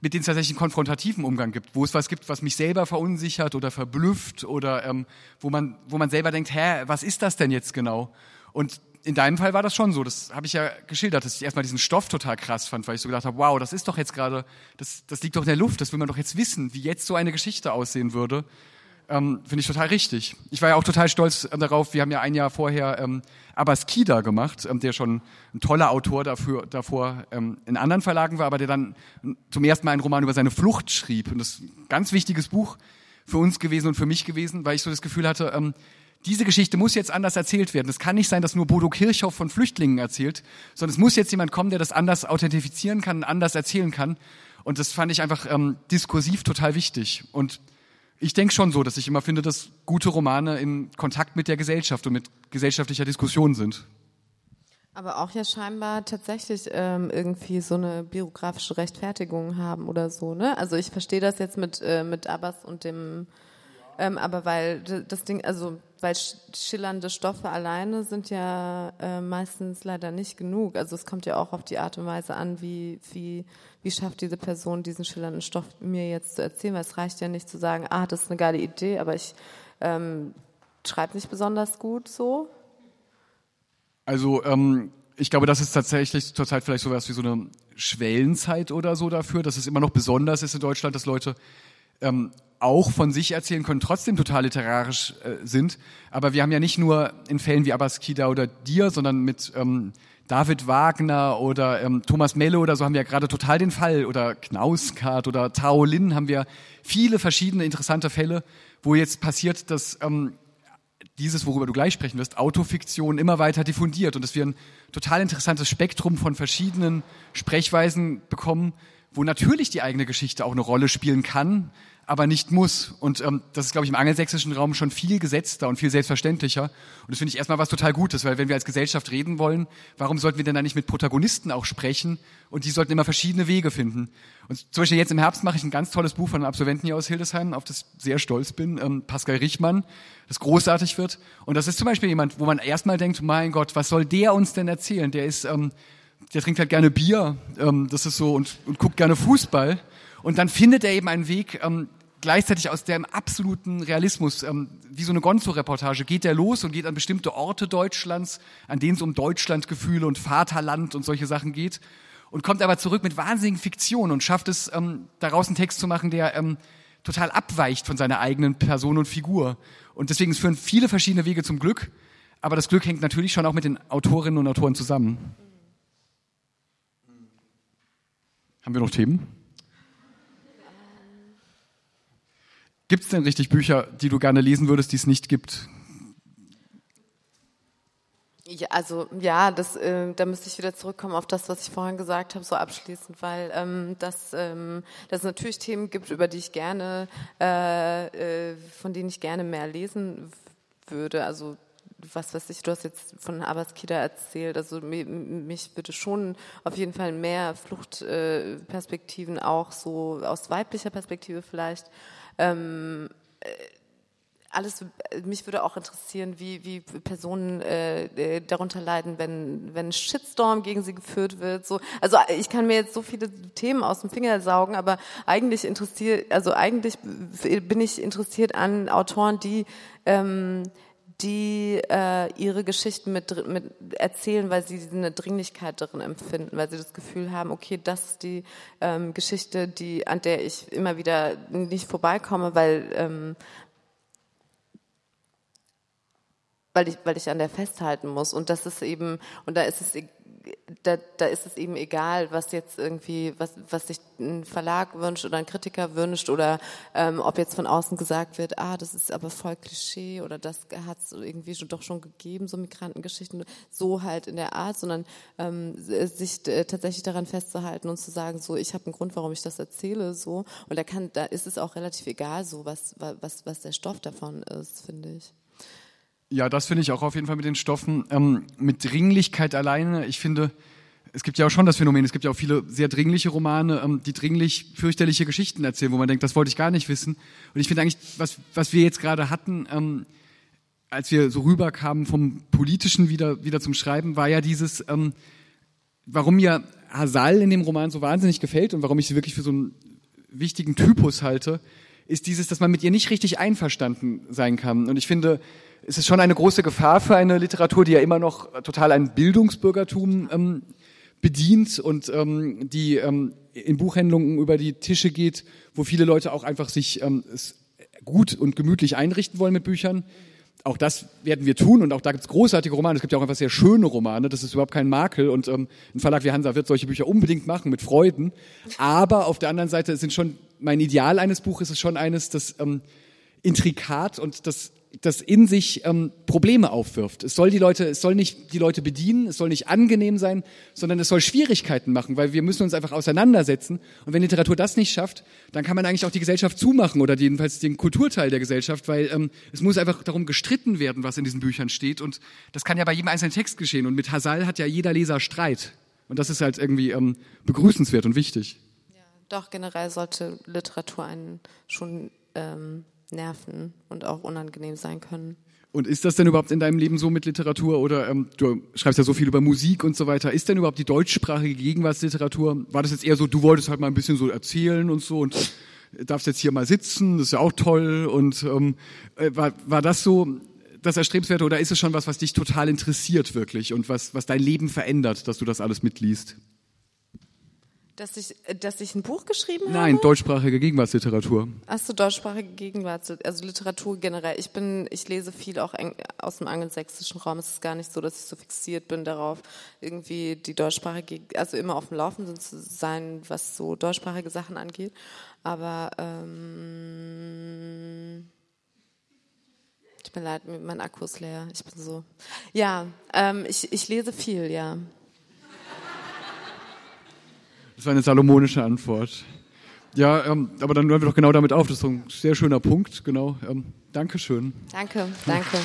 mit denen es tatsächlich einen konfrontativen Umgang gibt, wo es was gibt, was mich selber verunsichert oder verblüfft oder ähm, wo, man, wo man selber denkt, hä, was ist das denn jetzt genau? Und in deinem Fall war das schon so, das habe ich ja geschildert, dass ich erstmal diesen Stoff total krass fand, weil ich so gedacht habe, wow, das ist doch jetzt gerade, das, das liegt doch in der Luft, das will man doch jetzt wissen, wie jetzt so eine Geschichte aussehen würde ähm, finde ich total richtig. Ich war ja auch total stolz ähm, darauf, wir haben ja ein Jahr vorher ähm, Abbas Kida gemacht, ähm, der schon ein toller Autor dafür, davor ähm, in anderen Verlagen war, aber der dann zum ersten Mal einen Roman über seine Flucht schrieb. Und das ist ein ganz wichtiges Buch für uns gewesen und für mich gewesen, weil ich so das Gefühl hatte, ähm, diese Geschichte muss jetzt anders erzählt werden. Es kann nicht sein, dass nur Bodo Kirchhoff von Flüchtlingen erzählt, sondern es muss jetzt jemand kommen, der das anders authentifizieren kann, anders erzählen kann. Und das fand ich einfach ähm, diskursiv total wichtig. Und ich denke schon so, dass ich immer finde, dass gute Romane in Kontakt mit der Gesellschaft und mit gesellschaftlicher Diskussion sind. Aber auch ja scheinbar tatsächlich ähm, irgendwie so eine biografische Rechtfertigung haben oder so, ne? Also ich verstehe das jetzt mit, äh, mit Abbas und dem, ähm, aber weil das Ding, also weil schillernde Stoffe alleine sind ja äh, meistens leider nicht genug. Also es kommt ja auch auf die Art und Weise an, wie, wie, wie schafft diese Person diesen schillernden Stoff mir jetzt zu erzählen, weil es reicht ja nicht zu sagen, ah, das ist eine geile Idee, aber ich ähm, schreibe nicht besonders gut so. Also ähm, ich glaube, das ist tatsächlich zurzeit vielleicht sowas wie so eine Schwellenzeit oder so dafür, dass es immer noch besonders ist in Deutschland, dass Leute ähm, auch von sich erzählen können, trotzdem total literarisch äh, sind. Aber wir haben ja nicht nur in Fällen wie Abbas Kida oder dir, sondern mit ähm, David Wagner oder ähm, Thomas Melle oder so haben wir ja gerade total den Fall oder Knauskart oder Tao Lin haben wir viele verschiedene interessante Fälle, wo jetzt passiert, dass ähm, dieses, worüber du gleich sprechen wirst, Autofiktion immer weiter diffundiert und dass wir ein total interessantes Spektrum von verschiedenen Sprechweisen bekommen, wo natürlich die eigene Geschichte auch eine Rolle spielen kann, aber nicht muss. Und ähm, das ist, glaube ich, im angelsächsischen Raum schon viel gesetzter und viel selbstverständlicher. Und das finde ich erstmal was total Gutes, weil wenn wir als Gesellschaft reden wollen, warum sollten wir denn da nicht mit Protagonisten auch sprechen? Und die sollten immer verschiedene Wege finden. Und zum Beispiel jetzt im Herbst mache ich ein ganz tolles Buch von einem Absolventen hier aus Hildesheim, auf das ich sehr stolz bin, ähm, Pascal Richmann, das großartig wird. Und das ist zum Beispiel jemand, wo man erstmal denkt, mein Gott, was soll der uns denn erzählen? Der ist, ähm, der trinkt halt gerne Bier, ähm, das ist so, und, und guckt gerne Fußball. Und dann findet er eben einen Weg, ähm, gleichzeitig aus dem absoluten Realismus, ähm, wie so eine Gonzo-Reportage, geht er los und geht an bestimmte Orte Deutschlands, an denen es um Deutschlandgefühle und Vaterland und solche Sachen geht, und kommt aber zurück mit wahnsinnigen Fiktionen und schafft es, ähm, daraus einen Text zu machen, der ähm, total abweicht von seiner eigenen Person und Figur. Und deswegen führen viele verschiedene Wege zum Glück, aber das Glück hängt natürlich schon auch mit den Autorinnen und Autoren zusammen. Haben wir noch Themen? Gibt es denn richtig Bücher, die du gerne lesen würdest, die es nicht gibt? Ja, also ja, das, äh, da müsste ich wieder zurückkommen auf das, was ich vorhin gesagt habe, so abschließend, weil ähm, das, ähm, dass natürlich Themen gibt, über die ich gerne, äh, äh, von denen ich gerne mehr lesen würde. Also was weiß ich, du hast jetzt von Abbas Kida erzählt, also mich, mich würde schon auf jeden Fall mehr Fluchtperspektiven äh, auch so aus weiblicher Perspektive vielleicht ähm, äh, alles, mich würde auch interessieren, wie, wie Personen äh, äh, darunter leiden, wenn, wenn Shitstorm gegen sie geführt wird. So, also ich kann mir jetzt so viele Themen aus dem Finger saugen, aber eigentlich interessiert, also eigentlich bin ich interessiert an Autoren, die ähm, die äh, ihre Geschichten mit, mit erzählen, weil sie eine Dringlichkeit darin empfinden, weil sie das Gefühl haben, okay, das ist die ähm, Geschichte, die an der ich immer wieder nicht vorbeikomme, weil ähm, weil ich, weil ich an der festhalten muss. Und das ist eben, und da ist es da, da ist es eben egal, was jetzt irgendwie, was, was sich ein Verlag wünscht oder ein Kritiker wünscht oder ähm, ob jetzt von außen gesagt wird, ah, das ist aber voll Klischee oder das hat es irgendwie schon, doch schon gegeben, so Migrantengeschichten, so halt in der Art, sondern ähm, sich äh, tatsächlich daran festzuhalten und zu sagen, so, ich habe einen Grund, warum ich das erzähle, so. Und da kann, da ist es auch relativ egal, so was, was, was der Stoff davon ist, finde ich. Ja, das finde ich auch auf jeden Fall mit den Stoffen. Ähm, mit Dringlichkeit alleine, ich finde, es gibt ja auch schon das Phänomen, es gibt ja auch viele sehr dringliche Romane, ähm, die dringlich fürchterliche Geschichten erzählen, wo man denkt, das wollte ich gar nicht wissen. Und ich finde eigentlich, was, was wir jetzt gerade hatten, ähm, als wir so rüberkamen vom Politischen wieder, wieder zum Schreiben, war ja dieses, ähm, warum mir Hasal in dem Roman so wahnsinnig gefällt und warum ich sie wirklich für so einen wichtigen Typus halte, ist dieses, dass man mit ihr nicht richtig einverstanden sein kann. Und ich finde, es ist schon eine große Gefahr für eine Literatur, die ja immer noch total ein Bildungsbürgertum ähm, bedient und ähm, die ähm, in Buchhändlungen über die Tische geht, wo viele Leute auch einfach sich ähm, gut und gemütlich einrichten wollen mit Büchern auch das werden wir tun und auch da gibt es großartige Romane. Es gibt ja auch einfach sehr schöne Romane, das ist überhaupt kein Makel und ähm, ein Verlag wie Hansa wird solche Bücher unbedingt machen mit Freuden. Aber auf der anderen Seite sind schon, mein Ideal eines Buches ist schon eines, das ähm, intrikat und das das in sich ähm, Probleme aufwirft. Es soll die Leute, es soll nicht die Leute bedienen, es soll nicht angenehm sein, sondern es soll Schwierigkeiten machen, weil wir müssen uns einfach auseinandersetzen. Und wenn Literatur das nicht schafft, dann kann man eigentlich auch die Gesellschaft zumachen oder jedenfalls den Kulturteil der Gesellschaft, weil ähm, es muss einfach darum gestritten werden, was in diesen Büchern steht. Und das kann ja bei jedem einzelnen Text geschehen. Und mit Hasal hat ja jeder Leser Streit. Und das ist halt irgendwie ähm, begrüßenswert und wichtig. Ja, doch generell sollte Literatur einen schon ähm nerven und auch unangenehm sein können. Und ist das denn überhaupt in deinem Leben so mit Literatur oder ähm, du schreibst ja so viel über Musik und so weiter, ist denn überhaupt die deutschsprachige Gegenwartsliteratur, war das jetzt eher so, du wolltest halt mal ein bisschen so erzählen und so und darfst jetzt hier mal sitzen, das ist ja auch toll und ähm, äh, war, war das so das Erstrebenswerte oder ist es schon was, was dich total interessiert wirklich und was, was dein Leben verändert, dass du das alles mitliest? Dass ich, dass ich ein Buch geschrieben habe? Nein, deutschsprachige Gegenwartsliteratur. Achso, deutschsprachige Gegenwartsliteratur, also Literatur generell. Ich bin, ich lese viel auch aus dem angelsächsischen Raum. Es ist gar nicht so, dass ich so fixiert bin darauf, irgendwie die deutschsprachige, also immer auf dem Laufenden zu sein, was so deutschsprachige Sachen angeht. Aber ähm, Tut mir leid, mein Akku ist leer. Ich bin so. Ja, ähm, ich, ich lese viel, ja. Das war eine salomonische Antwort. Ja, ähm, aber dann hören wir doch genau damit auf. Das ist ein sehr schöner Punkt, genau. Ähm, Dankeschön. Danke, danke.